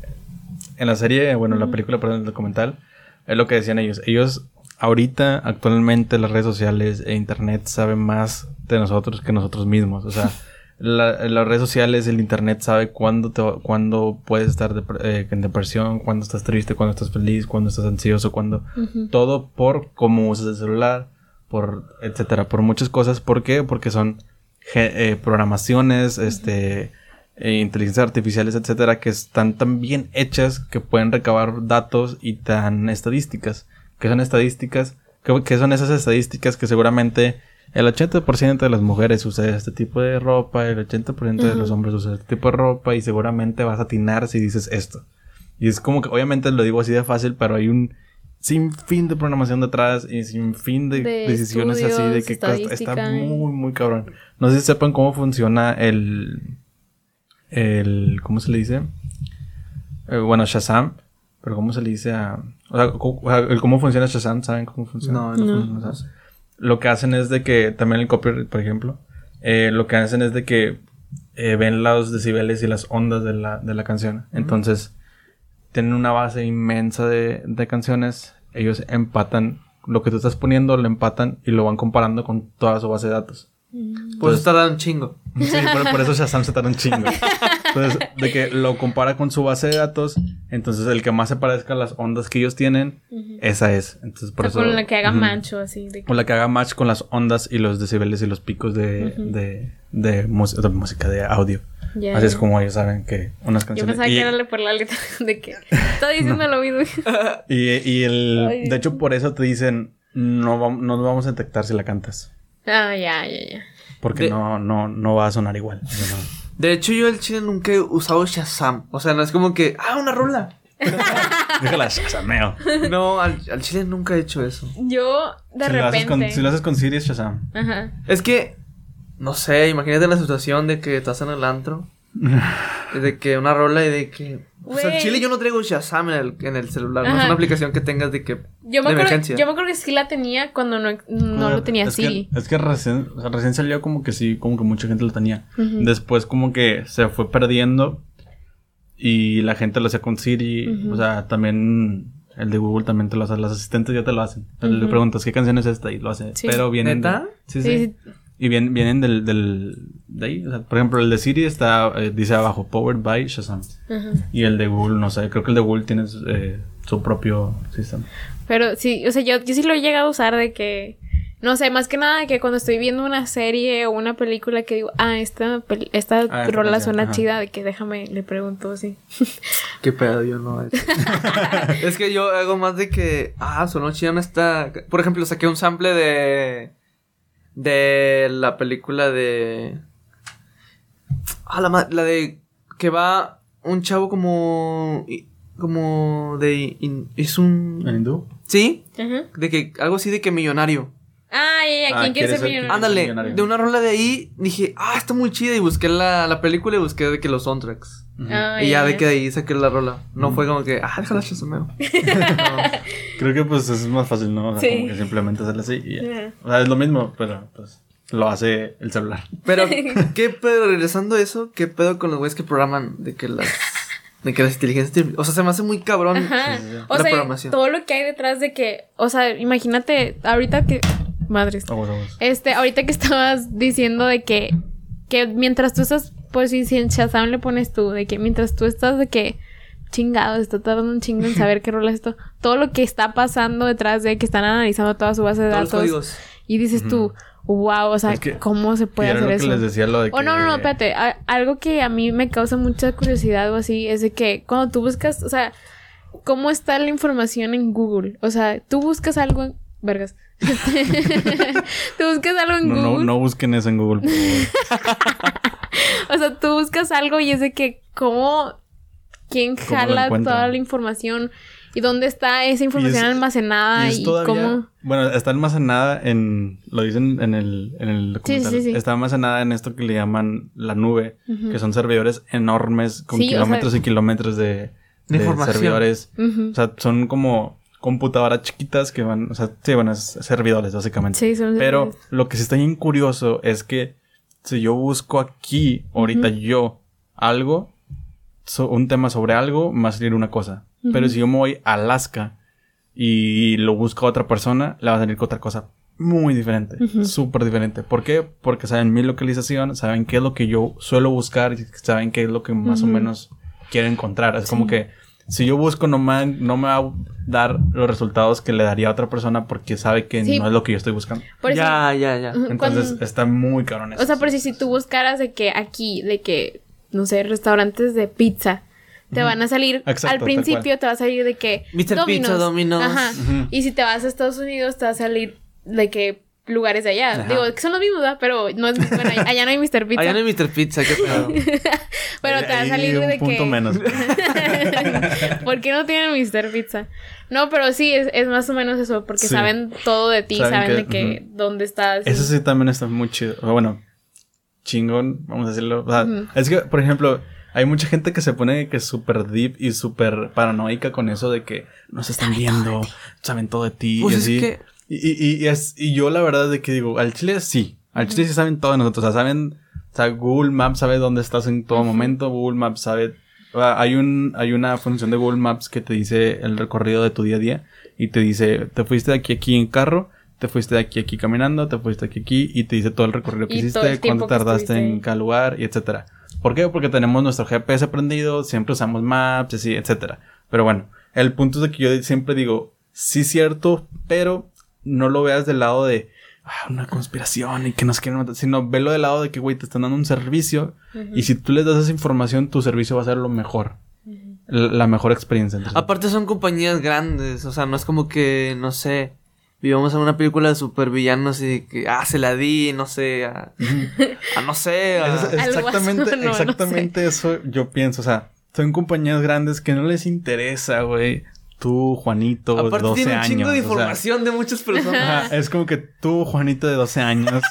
en la serie, bueno, en la película, perdón, el documental, es lo que decían ellos. Ellos, ahorita, actualmente, las redes sociales e internet saben más de nosotros que nosotros mismos. O sea, la- las redes sociales, el internet sabe cuándo te, cuándo puedes estar depre- eh, en depresión, cuándo estás triste, cuándo estás feliz, cuándo estás ansioso, cuándo... Todo por cómo usas el celular, por etcétera, por muchas cosas. ¿Por qué? Porque son eh, programaciones, este, eh, inteligencias artificiales, etcétera, que están tan bien hechas que pueden recabar datos y tan estadísticas. que son estadísticas? que que son esas estadísticas que seguramente el 80% de las mujeres usa este tipo de ropa, el 80% de los hombres usa este tipo de ropa y seguramente vas a atinar si dices esto. Y es como que obviamente lo digo así de fácil, pero hay un sinfín de programación detrás y sinfín de, De decisiones así de estudios, que está muy, muy cabrón. No sé si sepan cómo funciona el... el ¿Cómo se le dice? Eh, bueno, Shazam. Pero ¿cómo se le dice a...? O sea, co- o sea, el cómo funciona Shazam, ¿saben cómo funciona? No, no, No. lo que hacen es de que, también el copyright, por ejemplo, eh, lo que hacen es de que eh, ven los decibeles y las ondas de la, de la canción. Entonces, tienen una base inmensa de, de canciones. Ellos empatan lo que tú estás poniendo, lo empatan y lo van comparando con toda su base de datos. Por eso tarda un chingo. Sí, por, por eso Shazam se tarda un chingo. Entonces, de que lo compara con su base de datos, entonces el que más se parezca a las ondas que ellos tienen, esa es. Entonces, por O sea, eso. con la que haga Ujú. mancho, así. De que- O la que haga match con las ondas y los decibeles y los picos de, de, de, mus- de música, de audio. Así es como ellos saben que unas Yo canciones. pensaba y, que era por la letra de que está diciendo lo mismo. y, y el. Ay. De hecho, por eso te dicen. No, no vamos a detectar si la cantas. Ah, ya, ya, ya. Porque De- no, no, no va a sonar igual. No. De hecho, yo el chile nunca he usado Shazam. O sea, no es como que, ah, una rola. Déjala Shazameo. No, al, al chile nunca he hecho eso. Yo, de si, lo haces repente. con, si lo haces con Siri es Shazam. Ajá. Es que, no sé, imagínate la situación de que estás en el antro. de que una rola y de que. O sea, Güey. chile yo no traigo Shazam en el, en el celular. No es una aplicación que tengas de que. Yo me, de acuerdo, emergencia. yo me acuerdo que sí la tenía cuando no, no lo tenía es Siri. Que, es que recién, o sea, recién salió como que sí, como que mucha gente lo tenía. Después como que se fue perdiendo y la gente lo hacía con Siri. O sea, también el de Google también te lo hace. Los asistentes ya te lo hacen. Le Ujú. preguntas qué canción es esta y lo hace. Sí. Pero sí, Sí, sí. Y vienen, vienen del, del... De ahí. O sea, por ejemplo, el de Siri está... eh, dice abajo, Powered by Shazam. Y el de Google, no sé. Creo que el de Google tiene eh, su propio sistema. Pero sí, o sea, yo, yo sí lo he llegado a usar de que. No sé, más que nada que cuando estoy viendo una serie o una película que digo, ah, esta, esta Ah, rola suena ajá. chida, de que déjame, le pregunto así. Qué pedo, yo no. he hecho. es que yo hago más de que. Ah, sonó chida esta. Por ejemplo, saqué un sample de. De la película de. Ah, la, ma- la de. Que va un chavo como. Como de. in- es un. ¿En hindú? Sí, de que. Algo así de que millonario. Ah, ya, Ah, ¿quién quiere ¿quieres ser millonario? Ándale, de una rola de ahí dije, ah, está muy chida. Y busqué la, la película y busqué de que los soundtracks. Ah, y ya de que de ahí saqué la rola. No fue como que, ah, déjala chasomeo. Creo que pues es más fácil, ¿no? O sea, Sí. como que simplemente hacerlo así y ya. O sea, es lo mismo, pero pues lo hace el celular. Pero, ¿qué pedo? Regresando a eso, ¿qué pedo con los güeyes que programan de que las. de que las inteligencias. O sea, se me hace muy cabrón. Ajá. Sí, sí, sí. O La sea, programación. todo lo que hay detrás de que, o sea, imagínate, ahorita que, madres, Aguas, aguas. este, ahorita que estabas diciendo de que, que mientras tú estás, pues si si en Shazam le pones tú, de que mientras tú estás de que, chingado, está tardando un chingo en saber qué rola es esto, todo lo que está pasando detrás de que están analizando toda su base de Todos datos y dices tú, wow, o sea, Es que- ¿cómo se puede hacer lo eso? les decía lo de que... Oh, no, no, no, espérate. A- algo que a mí me causa mucha curiosidad o así es de que cuando tú buscas, o sea, ¿cómo está la información en Google? O sea, tú buscas algo en... Vergas. Tú buscas algo en No, no, Google. no busquen eso en Google, por favor. O sea, tú buscas algo y es de que cómo... ¿Quién ¿Cómo lo jala toda la información? ¿Y dónde está esa información es- almacenada? Y ¿Y, es todavía... cómo...? Bueno, está almacenada en... Lo dicen en el, en el documental. sí, sí. Está almacenada en esto que le llaman la nube. Que son servidores enormes con Sí, o sea- kilómetros y kilómetros de, De servidores. O sea, son como computadoras chiquitas que van... O sea, sí, bueno, es servidores, básicamente. Sí, son Pero lo que sí está bien curioso es que si yo busco aquí, ahorita yo, algo, so- un tema sobre algo, me va a salir una cosa. Pero si yo me voy a Alaska y lo busco a otra persona, le va a salir otra cosa muy diferente, súper diferente. ¿Por qué? Porque saben mi localización, saben qué es lo que yo suelo buscar y saben qué es lo que más o menos quiero encontrar. Es como que si yo busco no me, no me va a dar los resultados que le daría a otra persona porque sabe que Sí. no es lo que yo estoy buscando. Por si- ya, ya, ya. Entonces cuando- está muy cabrón eso. O sea, por si, si tú buscaras de que aquí, de que, no sé, restaurantes de pizza, te van a salir, Exacto, al principio te va a salir de que... Mr. Pizza, Domino's. Ajá. Y si te vas a Estados Unidos, te va a salir de que lugares de allá. Ajá. Digo, que son los mismos, ¿verdad? Pero no es... Bueno, allá no hay Mr. Pizza. Allá no hay Mr. Pizza, qué pedo. Pero te va a salir un de punto que... menos. ¿Por qué no tienen Mr. Pizza? No, pero sí, es, es más o menos eso, porque Sí. saben todo de ti, Saben saben, que- de que dónde estás. Eso sí también está muy chido. Bueno, chingón, vamos a decirlo. O sea. Es que, por ejemplo, hay mucha gente que se pone que es súper deep y súper paranoica con eso de que nos están viendo, saben todo de ti Pues y es así. que- Y, y, y, es, y yo la verdad de que digo, al chile sí. Al chile sí saben todo de nosotros. O sea, saben, o sea, Google Maps sabe dónde estás en todo momento. Google Maps sabe... hay, un, hay una función de Google Maps que te dice el recorrido de tu día a día. Y te dice, te fuiste de aquí a aquí en carro. Te fuiste de aquí a aquí caminando. Te fuiste de aquí a aquí. Y te dice todo el recorrido que hiciste. Cuánto tardaste estuviste en cada lugar. Y etcétera. ¿Por qué? Porque tenemos nuestro GPS prendido. Siempre usamos Maps. Así, etcétera. Pero bueno. El punto es de que yo siempre digo, sí cierto, pero no lo veas del lado de ah, una conspiración y que nos quieren matar, sino velo del lado de que, güey, te están dando un servicio y si tú les das esa información, tu servicio va a ser lo mejor. La mejor experiencia. Entonces, Aparte son compañías grandes, o sea, no es como que, no sé, vivamos en una película de supervillanos y que, ah, se la di, no sé, a, a no sé, a- Es- es Al exactamente, no, exactamente eso yo pienso. O sea, son compañías grandes que no les interesa, güey. Tú, Juanito, de aparte 12 tiene un chingo años. de o sea, información de muchas personas. Ajá, es como que tú, Juanito de 12 años,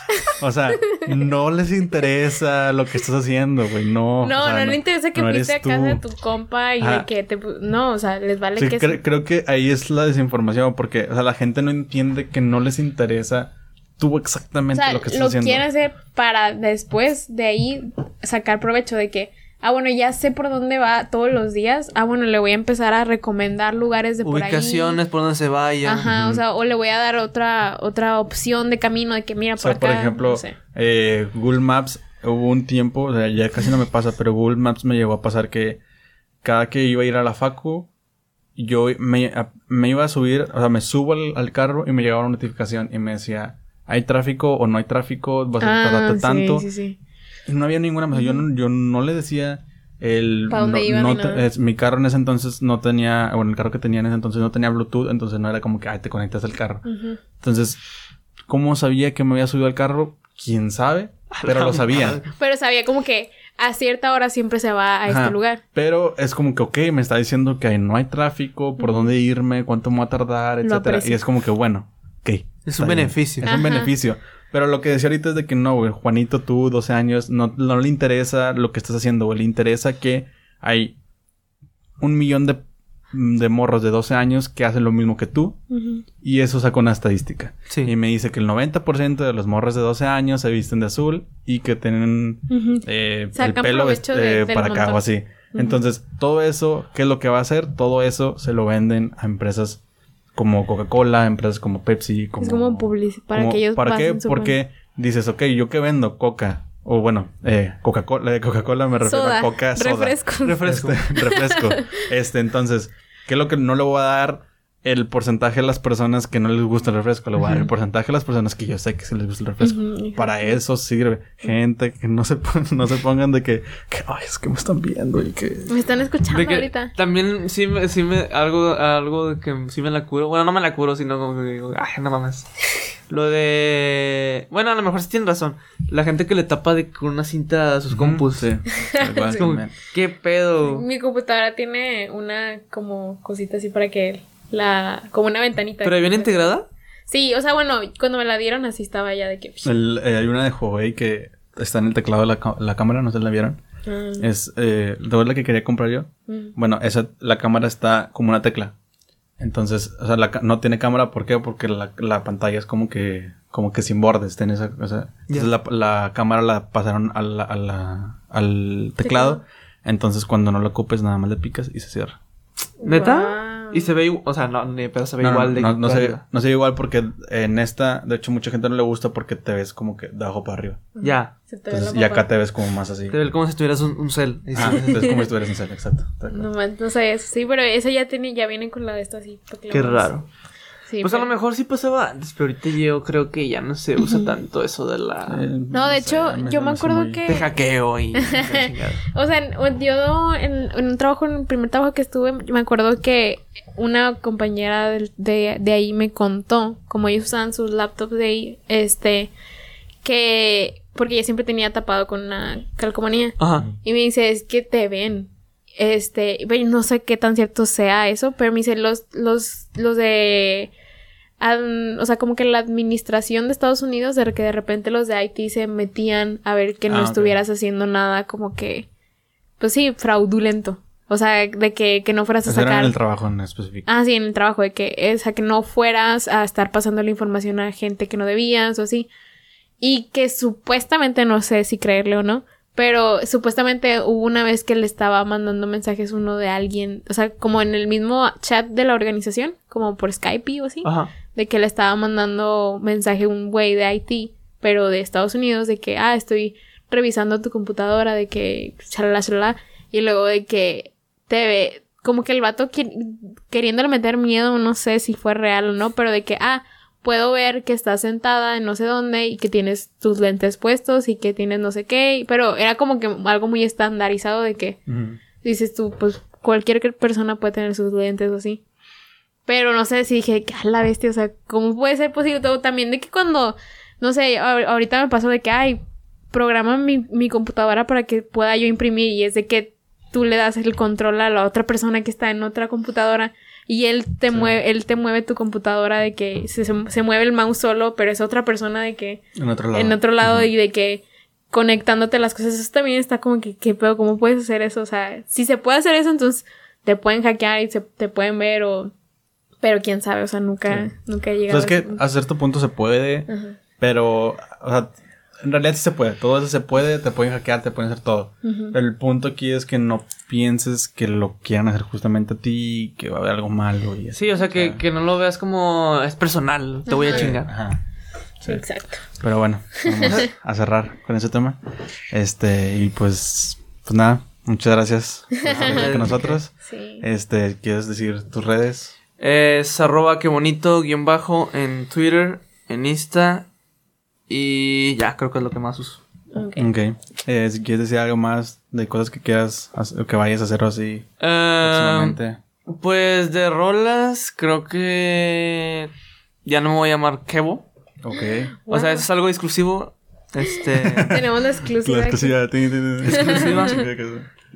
o sea, no les interesa lo que estás haciendo, güey, no. No, o sea, no, le interesa que no fuiste a casa de tu compa y Ajá. de que te... No, o sea, les vale Sí, que... cre- creo que ahí es la desinformación, porque, o sea, la gente no entiende que no les interesa tú O exactamente sea, lo que estás lo haciendo. quieren hacer para después de ahí sacar provecho de que, ah, bueno, ya sé por dónde va todos los días. Ah, bueno, le voy a empezar a recomendar lugares de por ahí. Ubicaciones por donde se vaya. Ajá, o sea, o le voy a dar otra otra opción de camino de que mira O por sea, acá. por ejemplo, no sé. eh, Google Maps, hubo un tiempo, o sea, ya casi no me pasa, pero Google Maps me llegó a pasar que cada que iba a ir a la facu, yo me, iba a subir, o sea, me subo al, al carro y me llegaba una notificación y me decía, ¿hay tráfico o no hay tráfico? ¿Vas a Ah, tardarte sí, tanto? sí, sí. Y no había ninguna, o sea, yo, no, yo no le decía el... ¿Pa dónde no- iban no ni te- nada? es- mi carro en ese entonces no tenía, bueno, el carro que tenía en ese entonces no tenía Bluetooth, entonces no era como que, ay, te conectas al carro. Entonces, ¿cómo sabía que me había subido al carro? ¿Quién sabe? Pero lo sabía. Pero sabía como que a cierta hora siempre se va a este lugar. Pero es como que, ok, me está diciendo que no hay tráfico, por dónde irme, cuánto me va a tardar, etcétera. Y es como que, bueno, ok. Es un bien. beneficio. Es un beneficio. Pero lo que decía ahorita es de que no, güey, Juanito, tú, 12 años, no, no le interesa lo que estás haciendo, güey. Le interesa que hay un millón de, de morros de 12 años que hacen lo mismo que tú. Y eso saca una estadística. Sí. Y me dice que el 90% de los morros de 12 años se visten de azul y que tienen eh, el pelo eh, de- para acá o así. Entonces, todo eso, ¿qué es lo que va a hacer? Todo eso se lo venden a empresas como Coca-Cola, empresas como Pepsi, como... Es como publici- para como- que ellos ¿Para qué? su Porque dices, ok, ¿yo qué vendo? Coca. O bueno, eh, Coca-Cola, de Coca-Cola me refiero Soda, a Coca, soda. refrescos. Refresco. Este, refresco. Este, entonces, ¿qué es lo que no le voy a dar? El porcentaje de las personas que no les gusta el refresco. Le voy a dar el porcentaje de las personas que yo sé que sí les gusta el refresco. Para eso sirve. Gente que no se, no se pongan de que, que, ay, es que me están viendo y que... Me están escuchando De que ahorita. también sí me, sí me, algo, algo de que sí me la curo. Bueno, no me la curo, sino como que digo, ay, no mames. Lo de, bueno, a lo mejor sí tienen razón. La gente que le tapa de con una cinta a sus compus. Sí. Como. ¿qué pedo? Mi computadora tiene una como cosita así para que la como una ventanita. ¿Pero viene integrada? Sí, o sea, bueno, cuando me la dieron así estaba ya de que El- eh, hay una de Huawei que está en el teclado de la, la cámara, no sé si la vieron. Ah, Es eh, de la que quería comprar yo. mm. Bueno, esa, la cámara está como una tecla. Entonces, o sea, la no tiene cámara, ¿por qué? Porque la, la pantalla es como que, como que sin bordes, tiene esa, o sea, entonces la, la cámara la pasaron a la- a la- al teclado. Teclado. Entonces, cuando no la ocupes, nada más le picas y se cierra. ¿Neta? Ah. Y se ve igual, o sea, no, ni pero se ve No, igual de no, no se, arriba. no se ve igual porque en esta, de hecho, mucha gente no le gusta porque te ves como que de abajo para arriba. Ya. Te Entonces, y acá te ves como más así. Te ve como si tuvieras un, un cel. Ah, sí. entonces como si estuvieras en cel, exacto. No, no sabía eso. Sí, pero esa ya tiene, ya viene con la de esta así. Qué raro. Sí, pues a lo mejor sí pasaba antes, pero ahorita yo creo que ya no se usa tanto eso de la... Eh, No, de sé, hecho, yo me acuerdo muy- que- De hackeo y... O sea, en- yo en, en un trabajo, en el primer trabajo que estuve, me acuerdo que una compañera de, de ahí me contó, como ellos usaban sus laptops de ahí, este, que, porque ella siempre tenía tapado con una calcomanía. Ajá. Y me dice, es que te ven. Este, no sé qué tan cierto sea eso, pero me dice, los, los, los de, o sea, como que la administración de Estados Unidos, de que de repente los de IT se metían a ver que no Ah, estuvieras haciendo nada como que, pues sí, fraudulento. O sea, de que, que no fueras a Eso era sacar. en el trabajo en específico. Ah, sí, en el trabajo, de que, o sea, que no fueras a estar pasando la información a gente que no debías o así. Y que supuestamente, no sé si creerle o no, pero supuestamente hubo una vez que le estaba mandando mensajes uno de alguien, o sea, como en el mismo chat de la organización, como por Skype o así, Ajá. De que le estaba mandando mensaje un güey de IT, pero de Estados Unidos, de que, ah, estoy revisando tu computadora, de que, chalala, chalala, y luego de que te ve, como que el vato qui- queriéndole meter miedo, no sé si fue real o no, pero de que, ah, puedo ver que estás sentada en no sé dónde y que tienes tus lentes puestos y que tienes no sé qué, pero era como que algo muy estandarizado de que dices tú, pues cualquier persona puede tener sus lentes o así. Pero no sé si dije, a la bestia, o sea, ¿cómo puede ser posible? Todo también de que cuando, no sé, ahor- ahorita me pasó de que, ay, programa mi, mi computadora para que pueda yo imprimir y es de que tú le das el control a la otra persona que está en otra computadora y él te Sí. mueve, él te mueve tu computadora de que se, se- mueve el mouse solo, pero es otra persona de que En otro lado. en otro lado y de que conectándote las cosas. Eso también está como que, ¿qué pedo? ¿Cómo puedes hacer eso? O sea, si se puede hacer eso, entonces te pueden hackear y se, te pueden ver o... Pero quién sabe, o sea, nunca, nunca he O llegado sea, es que a cierto punto se puede, Ajá. pero, o sea, en realidad sí se puede. Todo eso se puede, te pueden hackear, te pueden hacer todo. El punto aquí es que no pienses que lo quieran hacer justamente a ti, que va a haber algo malo y así. Sí, o sea, que, que no lo veas como... Es personal, te voy a chingar. Ajá. Sí. Exacto. Pero bueno, vamos a cerrar con ese tema. Este, y pues, pues nada, muchas gracias por estar con nosotros. Sí. Este, ¿quieres decir tus redes? Es arroba que bonito guion bajo en Twitter, en Insta y ya, creo que es lo que más uso. Ok. Ok. Eh, si quieres decir algo más de cosas que quieras, hacer- que vayas a hacer así próximamente. pues de rolas, creo que ya no me voy a llamar Kevo. Ok. O sea, eso es algo exclusivo. Este. Tenemos la exclusiva. La exclusiva. Exclusiva.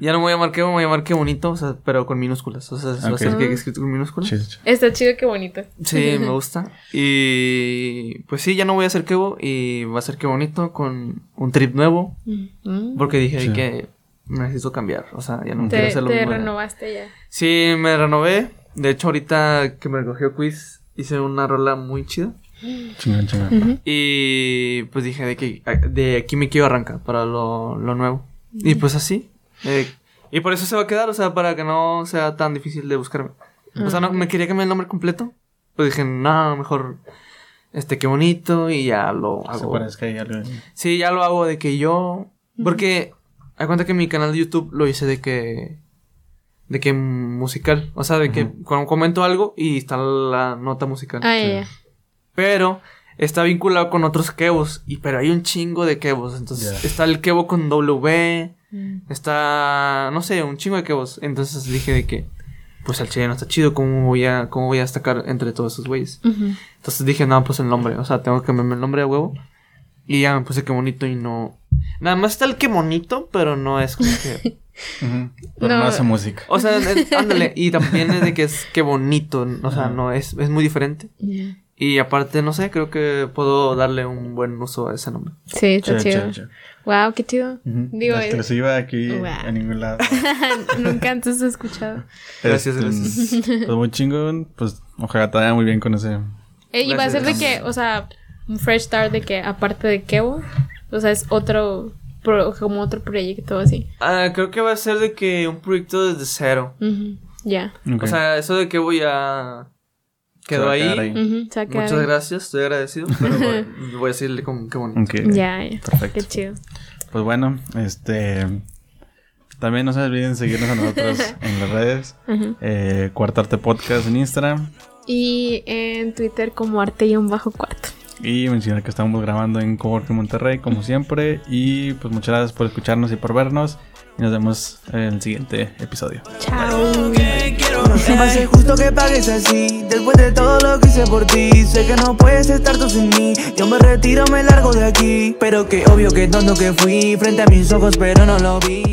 Ya no me voy a llamar Kevo, me voy a llamar Qué bonito, o sea, pero con minúsculas. O sea, va a ser que escrito con minúsculas. chido, chido. Está chido, qué bonito. Sí, me gusta. Y pues sí, ya no voy a hacer Kevo y va a ser Qué bonito con un trip nuevo. Mm. Porque dije Sí. que necesito cambiar. O sea, ya no quiero Te, hacer lo te mismo. renovaste ya. Sí, me renové. De hecho, ahorita que me recogió quiz, hice una rola muy chida. Chingón, chingón. Y pues dije de que de aquí me quiero arrancar para lo, lo nuevo. Y pues así. Eh, y por eso se va a quedar, o sea, para que no sea tan difícil de buscarme. O sea, no, me quería cambiar el nombre completo. Pues dije, no, mejor. Este, qué bonito. Y ya lo hago. algo. Sí, ya lo hago de que yo. Porque. Hay cuenta que mi canal de YouTube lo hice de que. De que musical. O sea, de que cuando comento algo y está la nota musical. Ah, ya. Pero está vinculado con otros kebos. Y pero hay un chingo de kebos. Entonces está el kebo con W. Mm. Está. No sé, un chingo de kebos. Entonces dije de que. Pues el chile no está chido. ¿Cómo voy a, cómo voy a destacar entre todos esos güeyes? Entonces dije, no, pues el nombre. O sea, tengo que cambiarme el nombre a huevo. Y ya me puse que bonito y no. Nada más está el que bonito, pero no es como que. Pero no. No. hace música. O sea, es- ándale. Y también es de que es que bonito. O sea, no es, es muy diferente. Ya. Y aparte, no sé, creo que puedo darle un buen uso a ese nombre. Sí, está Chido, chido. chido, chido. Wow, qué chido. Ujú. Digo, La eh, exclusiva aquí Wow. en ningún lado. Nunca antes he escuchado. Gracias, Este, gracias. Pues muy chingón. Pues ojalá te vaya muy bien con ese. Eh, y va a Gracias, ser de gracias. que, o sea, un fresh start de que aparte de Kevo, o sea, es otro, pro- como otro proyecto así. Ah, creo que va a ser de que un proyecto desde cero. Ujú. Ya. Ok. O sea, eso de que voy a... Quedó ahí. Muchas ahí. gracias, estoy agradecido. Pero bueno, voy a decirle como qué bonito. Ok. Ya, ya. Perfecto. Qué chido. Pues bueno, este. También no se olviden seguirnos a nosotros en las redes. Ujú. Eh, Cuartarte Podcast en Instagram. Y en Twitter como arte-cuarto. Y mencionar que estamos grabando en Coworking Monterrey, como siempre. Y pues muchas gracias por escucharnos y por vernos. Y nos vemos en el siguiente episodio. Chao. No se me hace justo que pagues así. Después de todo lo que hice por ti Sé que no puedes estar tú sin mí. Yo me retiro, me largo de aquí. Pero que obvio que tonto que fui Frente a mis ojos pero no lo vi